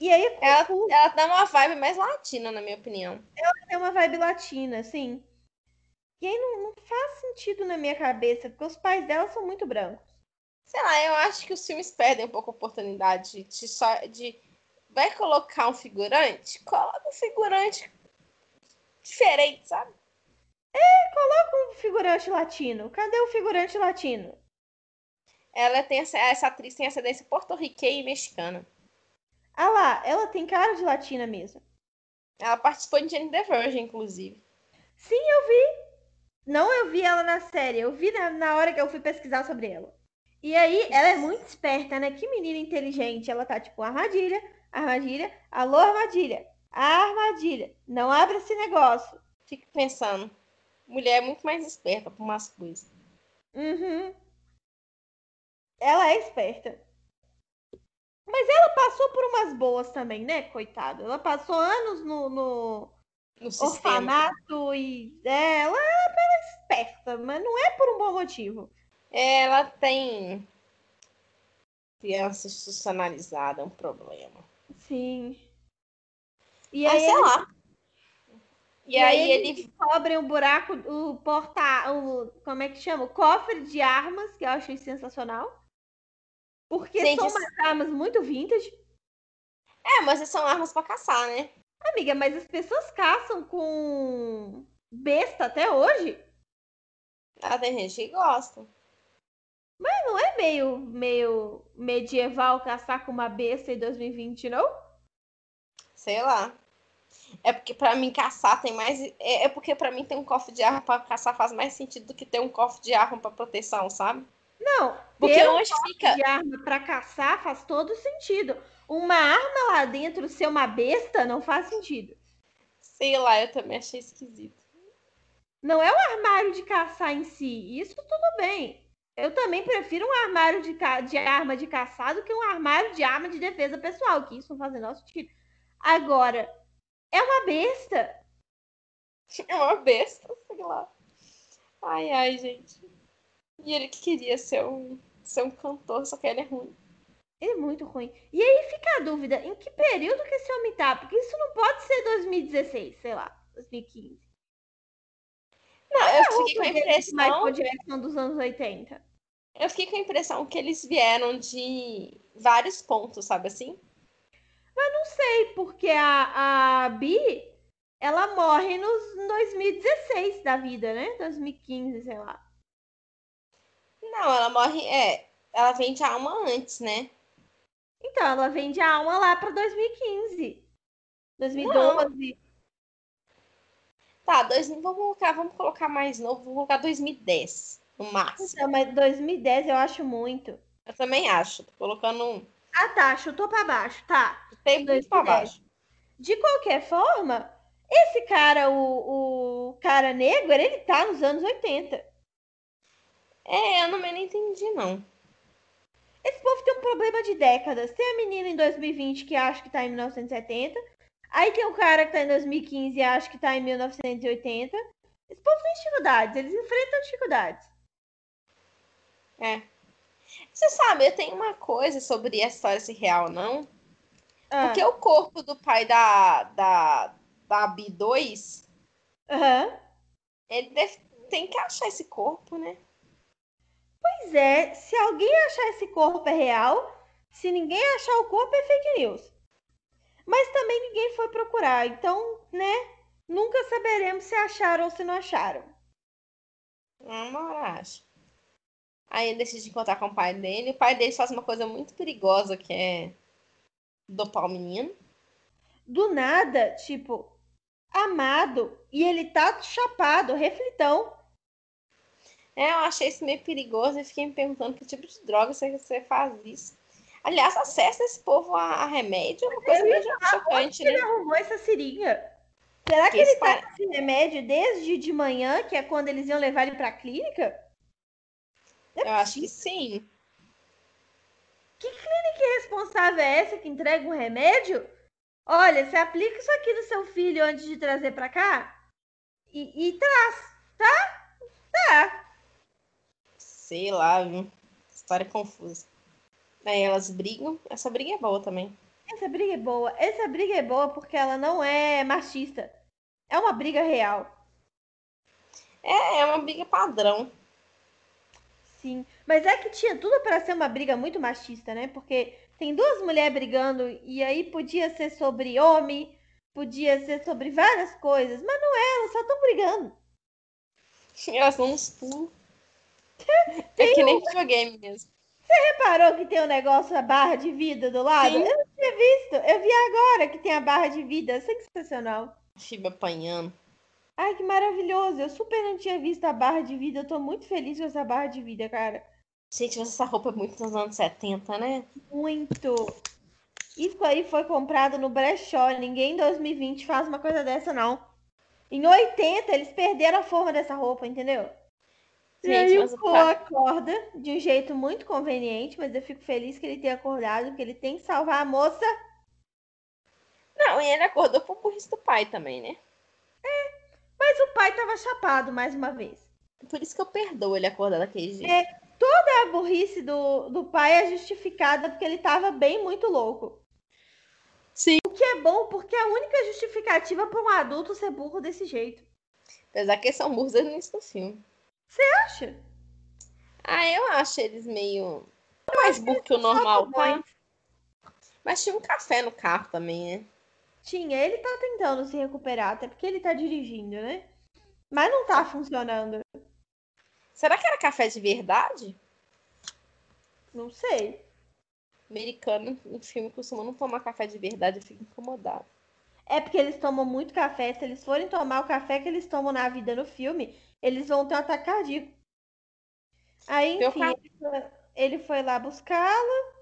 E aí Ela, ela dá uma vibe mais latina, na minha opinião. tem uma vibe latina, assim. E aí não, não faz sentido na minha cabeça, porque os pais dela são muito brancos. Sei lá, eu acho que os filmes perdem um pouco a oportunidade de só. De... Vai colocar um figurante? Coloca um figurante diferente, sabe? Um figurante latino. Cadê o figurante latino? Ela tem essa, essa atriz tem ascendência porto-riquenha e mexicana. Ah lá, ela tem cara de latina mesmo. Ela participou de Jane the Virgin, inclusive. Sim, eu vi. Não eu vi ela na série, eu vi na, na hora que eu fui pesquisar sobre ela. E aí, ela é muito esperta, né? Que menina inteligente. Ela tá tipo, armadilha, armadilha, alô, armadilha, armadilha. Não abre esse negócio. Fico pensando. Mulher é muito mais esperta por umas coisas. Uhum. Ela é esperta. Mas ela passou por umas boas também, né? Coitada. Ela passou anos no, no No sistema. orfanato e é, ela é apenas esperta, mas não é por um bom motivo. Ela tem criança institucionalizada, é um problema. Sim. E Mas aí sei eles, lá. E, e aí ele. descobrem o buraco, o porta, o como é que chama? O cofre de armas, que eu achei sensacional. Porque Gente, são umas armas muito vintage. É, mas são armas pra caçar, né? Amiga, mas as pessoas caçam com besta até hoje. Ah, tem gente que gosta. Não é meio, meio medieval caçar com uma besta em 2020, não? Sei lá. É porque pra mim caçar tem mais. É, é porque pra mim ter um cofre de arma pra caçar faz mais sentido do que ter um cofre de arma pra proteção, sabe? Não, Porque ter um onde fica. de arma pra caçar faz todo sentido. Uma arma lá dentro ser uma besta não faz sentido. Sei lá, eu também achei esquisito. Não é o armário de caçar em si. Isso tudo bem. Eu também prefiro um armário de, ca- de arma de caçar do que um armário de arma de defesa pessoal, que isso não faz o menor sentido. Agora, é uma besta. É uma besta, sei lá. Ai, ai, gente. E ele que queria ser um, ser um cantor, só que ele é ruim. Ele é muito ruim. E aí fica a dúvida, em que período que esse homem tá? Porque isso não pode ser 2016, sei lá, 2015. Não, eu fiquei com a impressão. Michael Jackson dos anos 80. Eu fiquei com a impressão que eles vieram de vários pontos, sabe assim? Não sei, porque a, a Bi, ela morre nos 2016 da vida, né? 2015, sei lá. Não, ela morre. É, ela vem de alma antes, né? Então, ela vende a alma lá pra 2015. 2012. Tá, dois, vamos, colocar, vamos colocar mais novo, vamos colocar 2010, no máximo. Então, mas 2010 eu acho muito. Eu também acho. Tô colocando um. Ah, tá, chutou pra baixo, tá. Tem muito pra 2010. baixo. De qualquer forma, esse cara, o, o cara negro, ele tá nos anos 80. É, eu não me entendi, não. Esse povo tem um problema de décadas. Tem a menina em 2020 que acha que tá em 1970. Aí tem o cara que tá em 2015 e acha que tá em 1980. Esse povo tem dificuldades, eles enfrentam dificuldades. É. Você sabe, eu tenho uma coisa sobre essa história se real, não? Ah, Porque o corpo do pai da, da, da B2, aham. ele deve, tem que achar esse corpo, né? Pois é, se alguém achar esse corpo é real, se ninguém achar o corpo é fake news. Mas também ninguém foi procurar, então, né? Nunca saberemos se acharam ou se não acharam. Não acho. Aí ele decide encontrar com o pai dele. O pai dele faz uma coisa muito perigosa, que é dopar o menino. Do nada, tipo, amado, e ele tá chapado, reflitão. É, eu achei isso meio perigoso e fiquei me perguntando que tipo de droga você, você faz isso. Aliás, acessa esse povo a, a remédio, é uma coisa meio chocante, né? ele arrumou essa seringa? Será que, que ele tá com esse remédio desde de manhã, que é quando eles iam levar ele pra clínica? É eu acho que sim. Que clínica irresponsável é essa que entrega um remédio? Olha, você aplica isso aqui no seu filho antes de trazer pra cá e, e traz, tá? Tá. Sei lá, viu? História confusa. Aí elas brigam. Essa briga é boa também. Essa briga é boa. Essa briga é boa porque ela não é machista. É uma briga real. É, é uma briga padrão. Sim, mas é que tinha tudo para ser uma briga muito machista, né? Porque tem duas mulheres brigando e aí podia ser sobre homem, podia ser sobre várias coisas, mas não é, elas só estão brigando. Elas dão uns pulos. é que nem videogame mesmo. Você reparou que tem um negócio, a barra de vida do lado? Sim. Eu não tinha visto. Eu vi agora que tem a barra de vida. Sensacional. Fiba apanhando. Ai, que maravilhoso. Eu super não tinha visto a barra de vida. Eu tô muito feliz com essa barra de vida, cara. Gente, essa roupa é muito dos anos 70, né? Muito. Isso aí foi comprado no brechó. Ninguém em 2020 faz uma coisa dessa, não. Em 80, eles perderam a forma dessa roupa, entendeu? Gente, e aí o Paul acorda de um jeito muito conveniente, mas eu fico feliz que ele tenha acordado, porque ele tem que salvar a moça. Não, e ele acordou por burrice do pai também, né? É, mas o pai tava chapado mais uma vez. Por isso que eu perdoo ele acordar daquele jeito. É, toda a burrice do, do pai é justificada porque ele tava bem muito louco. Sim. O que é bom porque é a única justificativa para um adulto ser burro desse jeito. Apesar que eles são burros no início do filme. Você acha? Ah, eu acho eles meio. mais burro que o normal, tá? Mas tinha um café no carro também, né? Tinha, ele tá tentando se recuperar, até porque ele tá dirigindo, né? Mas não tá funcionando. Será que era café de verdade? Não sei. Americano em filme costuma não tomar café de verdade, eu fico incomodado. É porque eles tomam muito café. Se eles forem tomar o café que eles tomam na vida no filme, eles vão ter um ataque cardíaco. Aí, enfim, ele foi lá buscá-la.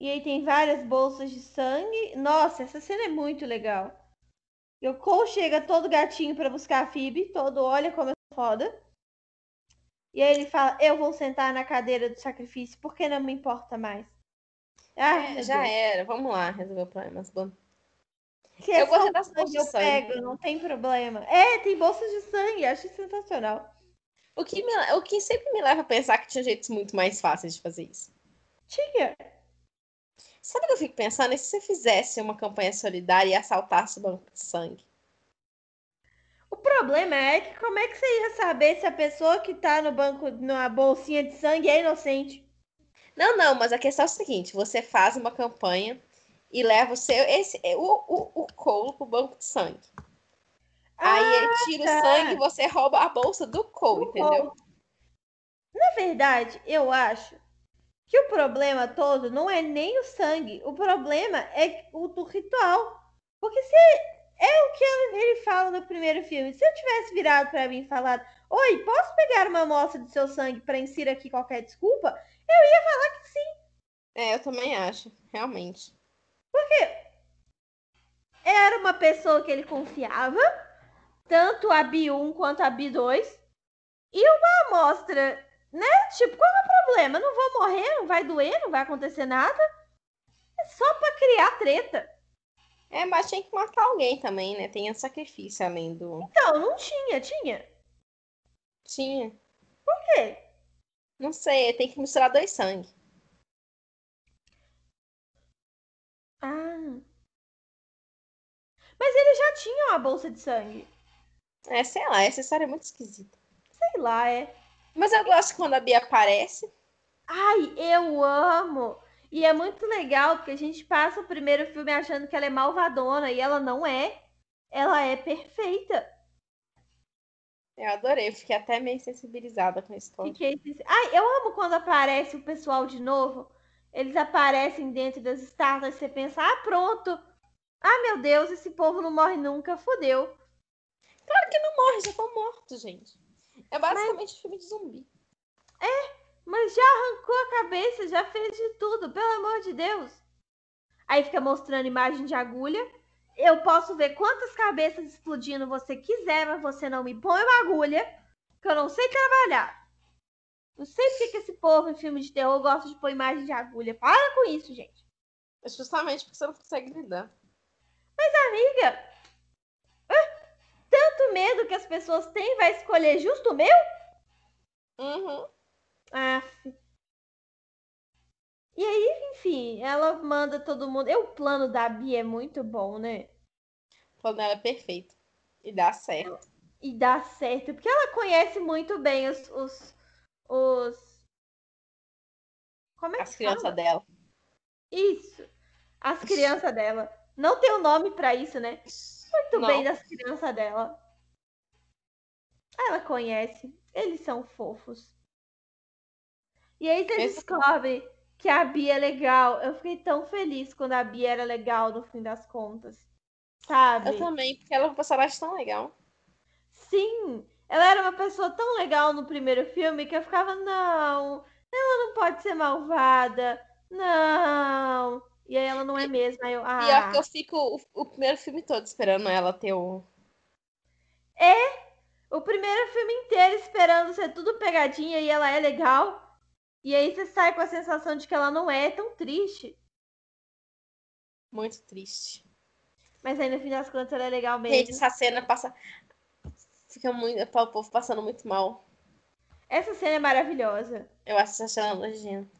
E aí tem várias bolsas de sangue. Nossa, essa cena é muito legal. E o Cole chega todo gatinho para buscar a Phoebe, todo olha como é foda. E aí ele fala: Eu vou sentar na cadeira do sacrifício porque não me importa mais. Ah, é, já Deus. era, vamos lá resolver o problema. Se eu é gostei das bolsas de sangue. Eu pego, não tem problema. É, tem bolsas de sangue, acho sensacional. O que, me, o que sempre me leva a pensar que tinha jeitos muito mais fáceis de fazer isso. Tinha. Sabe o que eu fico pensando? E se você fizesse uma campanha solidária e assaltasse o banco de sangue? O problema é que como é que você ia saber se a pessoa que tá no banco, na bolsinha de sangue é inocente? Não, não, mas a questão é a seguinte: você faz uma campanha e leva o seu esse o, o, o colo pro banco de sangue. Ah, Aí tira tá. o sangue e você rouba a bolsa do Cole, entendeu? Na verdade, eu acho que o problema todo não é nem o sangue. O problema é o do ritual. Porque se é o que ele fala no primeiro filme. Se eu tivesse virado para mim e falado: Oi, posso pegar uma amostra do seu sangue para inserir aqui qualquer desculpa? Eu ia falar que sim. É, eu também acho, realmente. Porque era uma pessoa que ele confiava, tanto a B1 quanto a B2, e uma amostra, né? Tipo, qual é o problema? Não vou morrer, não vai doer, não vai acontecer nada. É só pra criar treta. É, mas tinha que matar alguém também, né? Tem um sacrifício além do. Então, não tinha, tinha. Tinha. Por quê? Não sei, tem que misturar dois sangue. Ah. Mas ele já tinha uma bolsa de sangue. É, sei lá, essa história é muito esquisita. Sei lá, é. Mas eu gosto quando a Bia aparece. Ai, eu amo! E é muito legal porque a gente passa o primeiro filme achando que ela é malvadona e ela não é. Ela é perfeita. Eu adorei, fiquei até meio sensibilizada com a história. Fiquei... Ai, eu amo quando aparece o pessoal de novo. Eles aparecem dentro das estátuas e você pensa, ah, pronto. Ah, meu Deus, esse povo não morre nunca, fodeu. Claro que não morre, já estão mortos, gente. É basicamente mas... filme de zumbi. É, mas já arrancou a cabeça, já fez de tudo, pelo amor de Deus. Aí fica mostrando imagem de agulha. Eu posso ver quantas cabeças explodindo você quiser, mas você não me põe uma agulha, que eu não sei trabalhar. Não sei porque que esse povo em filme de terror gosta de pôr imagem de agulha. Para com isso, gente. É justamente porque você não consegue lidar. Mas, amiga, tanto medo que as pessoas têm, vai escolher justo o meu? Uhum. Ah. E aí, enfim, ela manda todo mundo. E o plano da Bia é muito bom, né? O plano dela é perfeito. E dá certo. E dá certo. Porque ela conhece muito bem os. os, os... Como é As crianças dela. Isso. As crianças dela. Não tem um nome para isso, né? Muito Não. bem das crianças dela. Ela conhece. Eles são fofos. E aí você Esse... descobre que a Bia é legal. Eu fiquei tão feliz quando a Bia era legal no fim das contas. Sabe? Eu também, porque ela é uma personagem tão legal. Sim, ela era uma pessoa tão legal no primeiro filme que eu ficava, não, ela não pode ser malvada. Não. E aí ela não é mesmo. Aí eu, ah. Pior que eu fico o, o primeiro filme todo esperando ela ter o. É! O primeiro filme inteiro esperando ser tudo pegadinha e ela é legal. E aí você sai com a sensação de que ela não é tão triste. Muito triste. Mas aí no fim das contas ela é legal mesmo. Gente, essa cena passa. Fica muito. O povo passando muito mal. Essa cena é maravilhosa. Eu acho essa cena nojenta.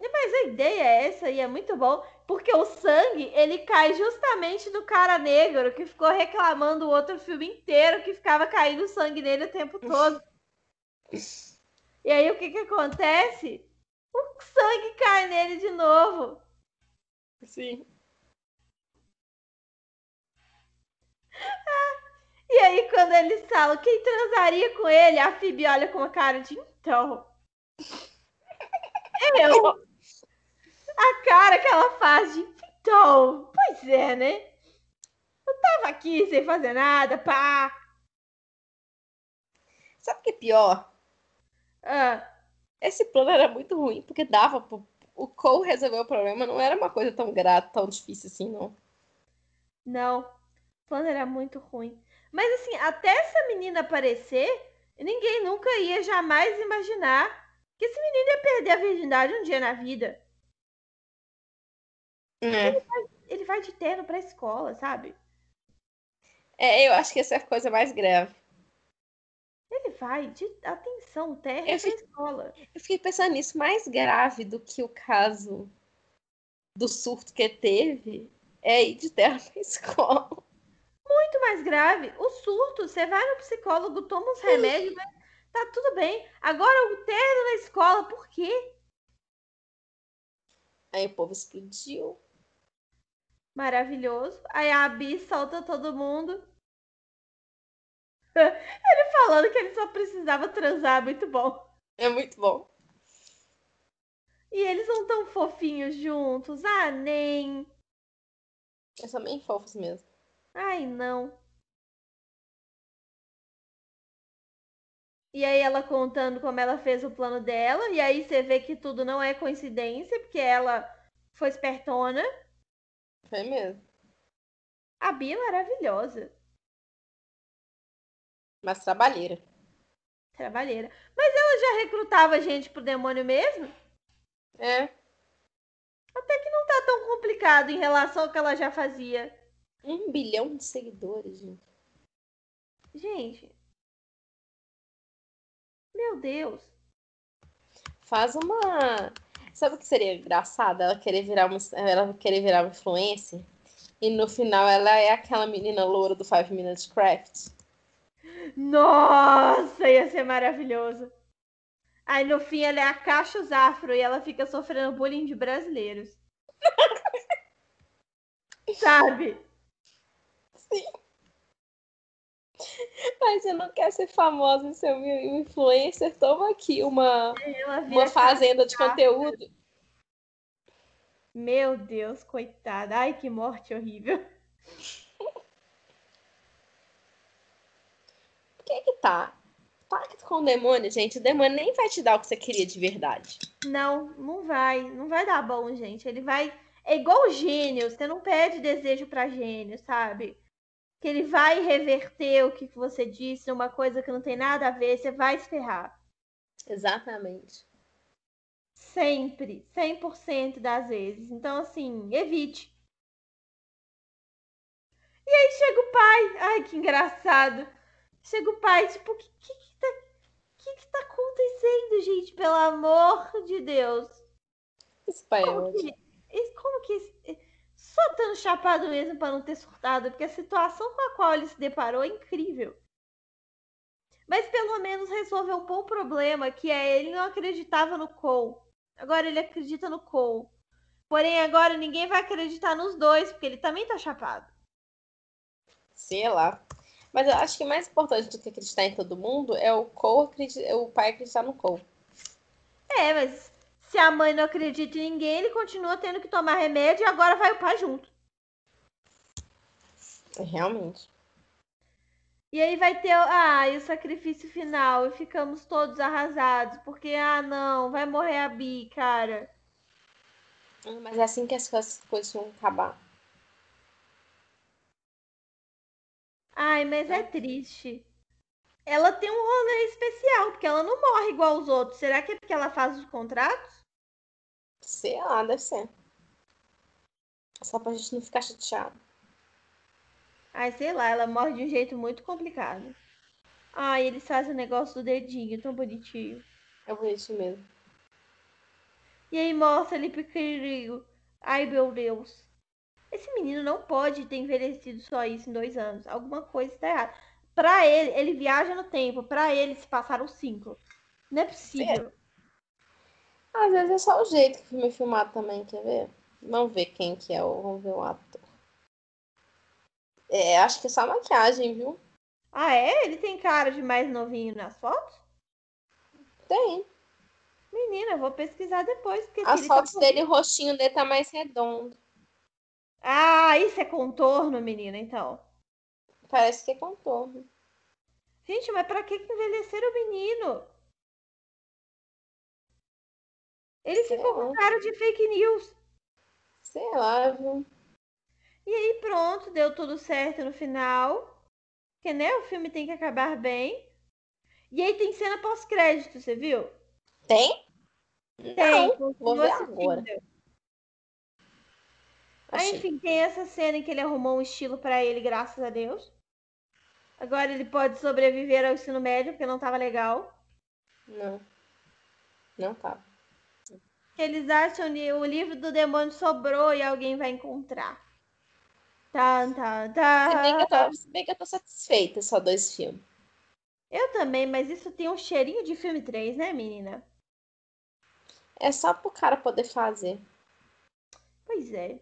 Mas a ideia é essa e é muito bom, porque o sangue, ele cai justamente do cara negro que ficou reclamando o outro filme inteiro que ficava caindo sangue nele o tempo todo. E aí o que que acontece? O sangue cai nele de novo. Sim. e aí quando eles falam quem transaria com ele, a Phoebe olha com uma cara de então. Eu. A cara que ela faz de então. Pois é, né? Eu tava aqui sem fazer nada, pá. Sabe o que é pior? Ah. Esse plano era muito ruim, porque dava pro... O Cole resolver o problema não era uma coisa tão grata, tão difícil assim, não. Não. O plano era muito ruim. Mas assim, até essa menina aparecer, ninguém nunca ia jamais imaginar que esse menino ia perder a virgindade um dia na vida. É. Ele, vai, ele vai de terno pra escola, sabe? É, eu acho que essa é a coisa mais grave. Ele vai de atenção, terra eu fiquei, escola. Eu fiquei pensando nisso, mais grave do que o caso do surto que teve é ir de terra pra escola. Muito mais grave. O surto, você vai no psicólogo, toma uns remédios, mas tá tudo bem. Agora o terno na escola, por quê? Aí o povo explodiu. Maravilhoso. Aí a Abi solta todo mundo. Ele falando que ele só precisava transar, muito bom. É muito bom. E eles não tão fofinhos juntos. Ah, nem. Eles são bem fofos mesmo. Ai, não. E aí ela contando como ela fez o plano dela. E aí você vê que tudo não é coincidência, porque ela foi espertona. Foi mesmo. A Bia é maravilhosa. Mas trabalheira. Trabalheira. Mas ela já recrutava gente pro demônio mesmo? É. Até que não tá tão complicado em relação ao que ela já fazia. Um bilhão de seguidores, gente. Gente. Meu Deus. Faz uma. Sabe o que seria engraçado? Ela querer virar uma, ela querer virar uma influencer. E no final ela é aquela menina loura do Five Minutes Craft. Nossa, ia ser maravilhoso. Aí no fim ela é a Caixa Afro e ela fica sofrendo bullying de brasileiros. Sabe? Sim. Mas você não quer ser famosa e ser um influencer? Toma aqui uma, uma fazenda de conteúdo. Meu Deus, coitada. Ai, que morte horrível. Por que que tá? Pacto com o demônio, gente. O demônio nem vai te dar o que você queria de verdade. Não, não vai. Não vai dar bom, gente. Ele vai. É igual o gênio. Você não pede desejo para gênio, sabe? Que ele vai reverter o que você disse, uma coisa que não tem nada a ver. Você vai se ferrar. Exatamente. Sempre. 100% das vezes. Então, assim, evite. E aí chega o pai. Ai, que engraçado. Chega o pai, tipo, o que, que, que, tá, que, que tá acontecendo, gente? Pelo amor de Deus. Esse pai como é que, como que. Só tendo chapado mesmo para não ter surtado, porque a situação com a qual ele se deparou é incrível. Mas pelo menos resolveu um bom problema, que é ele não acreditava no Cole. Agora ele acredita no Cole. Porém, agora ninguém vai acreditar nos dois, porque ele também tá chapado. Sei lá. Mas eu acho que mais importante do que acreditar em todo mundo é o Cole acreditar, o pai acreditar no Cole. É, mas se a mãe não acredita em ninguém, ele continua tendo que tomar remédio e agora vai o pai junto. Realmente. E aí vai ter ah, e o sacrifício final e ficamos todos arrasados, porque ah, não, vai morrer a Bi, cara. Mas é assim que as coisas vão acabar. Ai, mas é triste. Ela tem um rolê especial, porque ela não morre igual os outros. Será que é porque ela faz os contratos? Sei lá, deve ser. Só pra gente não ficar chateado. Ai, sei lá, ela morre de um jeito muito complicado. Ai, eles fazem o negócio do dedinho, tão bonitinho. É bonitinho mesmo. E aí mostra ele pequenininho. Ai, meu Deus. Esse menino não pode ter envelhecido só isso em dois anos. Alguma coisa está errada. Pra ele, ele viaja no tempo. Pra ele se passaram cinco. Não é possível. É. Às vezes é só o jeito que o filme é filmado também, quer ver? Vamos ver quem que é o, vamos ver o ator. É, acho que é só maquiagem, viu? Ah, é? Ele tem cara de mais novinho nas fotos? Tem. Menina, eu vou pesquisar depois. As fotos tá... dele, o rostinho dele tá mais redondo. Ah, isso é contorno, menina, então. Parece que é contorno. Gente, mas pra que envelhecer o menino? Ele Sei ficou lá. com cara de fake news. Sei lá, viu? E aí pronto, deu tudo certo no final. Porque, né, o filme tem que acabar bem. E aí tem cena pós-crédito, você viu? Tem? Tem. Não, vou ver agora. Aí, enfim, tem essa cena em que ele arrumou um estilo para ele, graças a Deus. Agora ele pode sobreviver ao ensino médio, porque não tava legal. Não. Não tava. Eles acham que o livro do demônio sobrou e alguém vai encontrar. Tá, tá, tá. Se bem que eu tô, se bem que eu tô satisfeita só dois filmes. Eu também, mas isso tem um cheirinho de filme 3, né, menina? É só pro cara poder fazer. Pois é.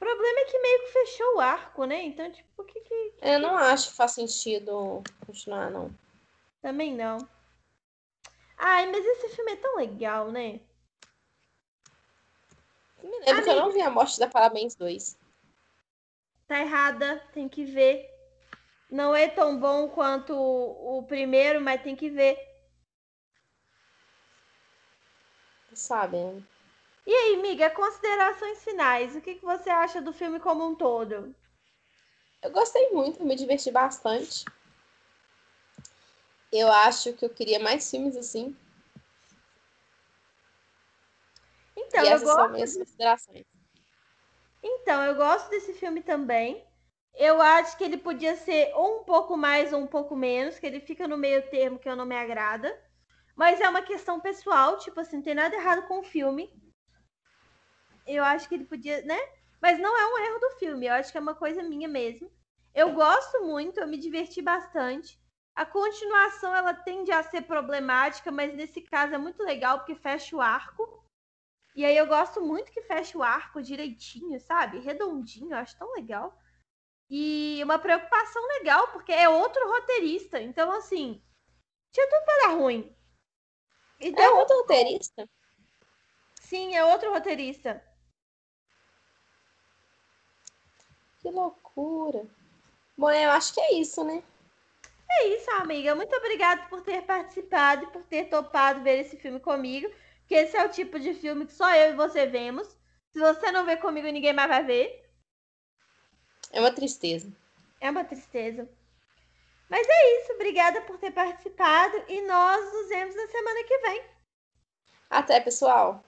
O problema é que meio que fechou o arco, né? Então, tipo, o que que. Eu não acho que faz sentido continuar, não. Também não. Ai, mas esse filme é tão legal, né? Me lembro Amiga. que eu não vi a morte da Parabéns 2. Tá errada, tem que ver. Não é tão bom quanto o, o primeiro, mas tem que ver. Sabe, né? E aí, miga, considerações finais. O que, que você acha do filme como um todo? Eu gostei muito, me diverti bastante. Eu acho que eu queria mais filmes assim. Então, e eu gosto. São minhas considerações. Então, eu gosto desse filme também. Eu acho que ele podia ser ou um pouco mais ou um pouco menos, que ele fica no meio termo que eu não me agrada. Mas é uma questão pessoal, tipo assim, não tem nada errado com o filme eu acho que ele podia, né? Mas não é um erro do filme, eu acho que é uma coisa minha mesmo. Eu gosto muito, eu me diverti bastante. A continuação ela tende a ser problemática, mas nesse caso é muito legal porque fecha o arco. E aí eu gosto muito que feche o arco direitinho, sabe? Redondinho, eu acho tão legal. E uma preocupação legal, porque é outro roteirista. Então, assim, tinha tudo pra dar ruim. E é outro roteirista? Sim, é outro roteirista. Que loucura. Bom, eu acho que é isso, né? É isso, amiga. Muito obrigada por ter participado e por ter topado ver esse filme comigo. Que esse é o tipo de filme que só eu e você vemos. Se você não ver comigo, ninguém mais vai ver. É uma tristeza. É uma tristeza. Mas é isso. Obrigada por ter participado. E nós nos vemos na semana que vem. Até, pessoal.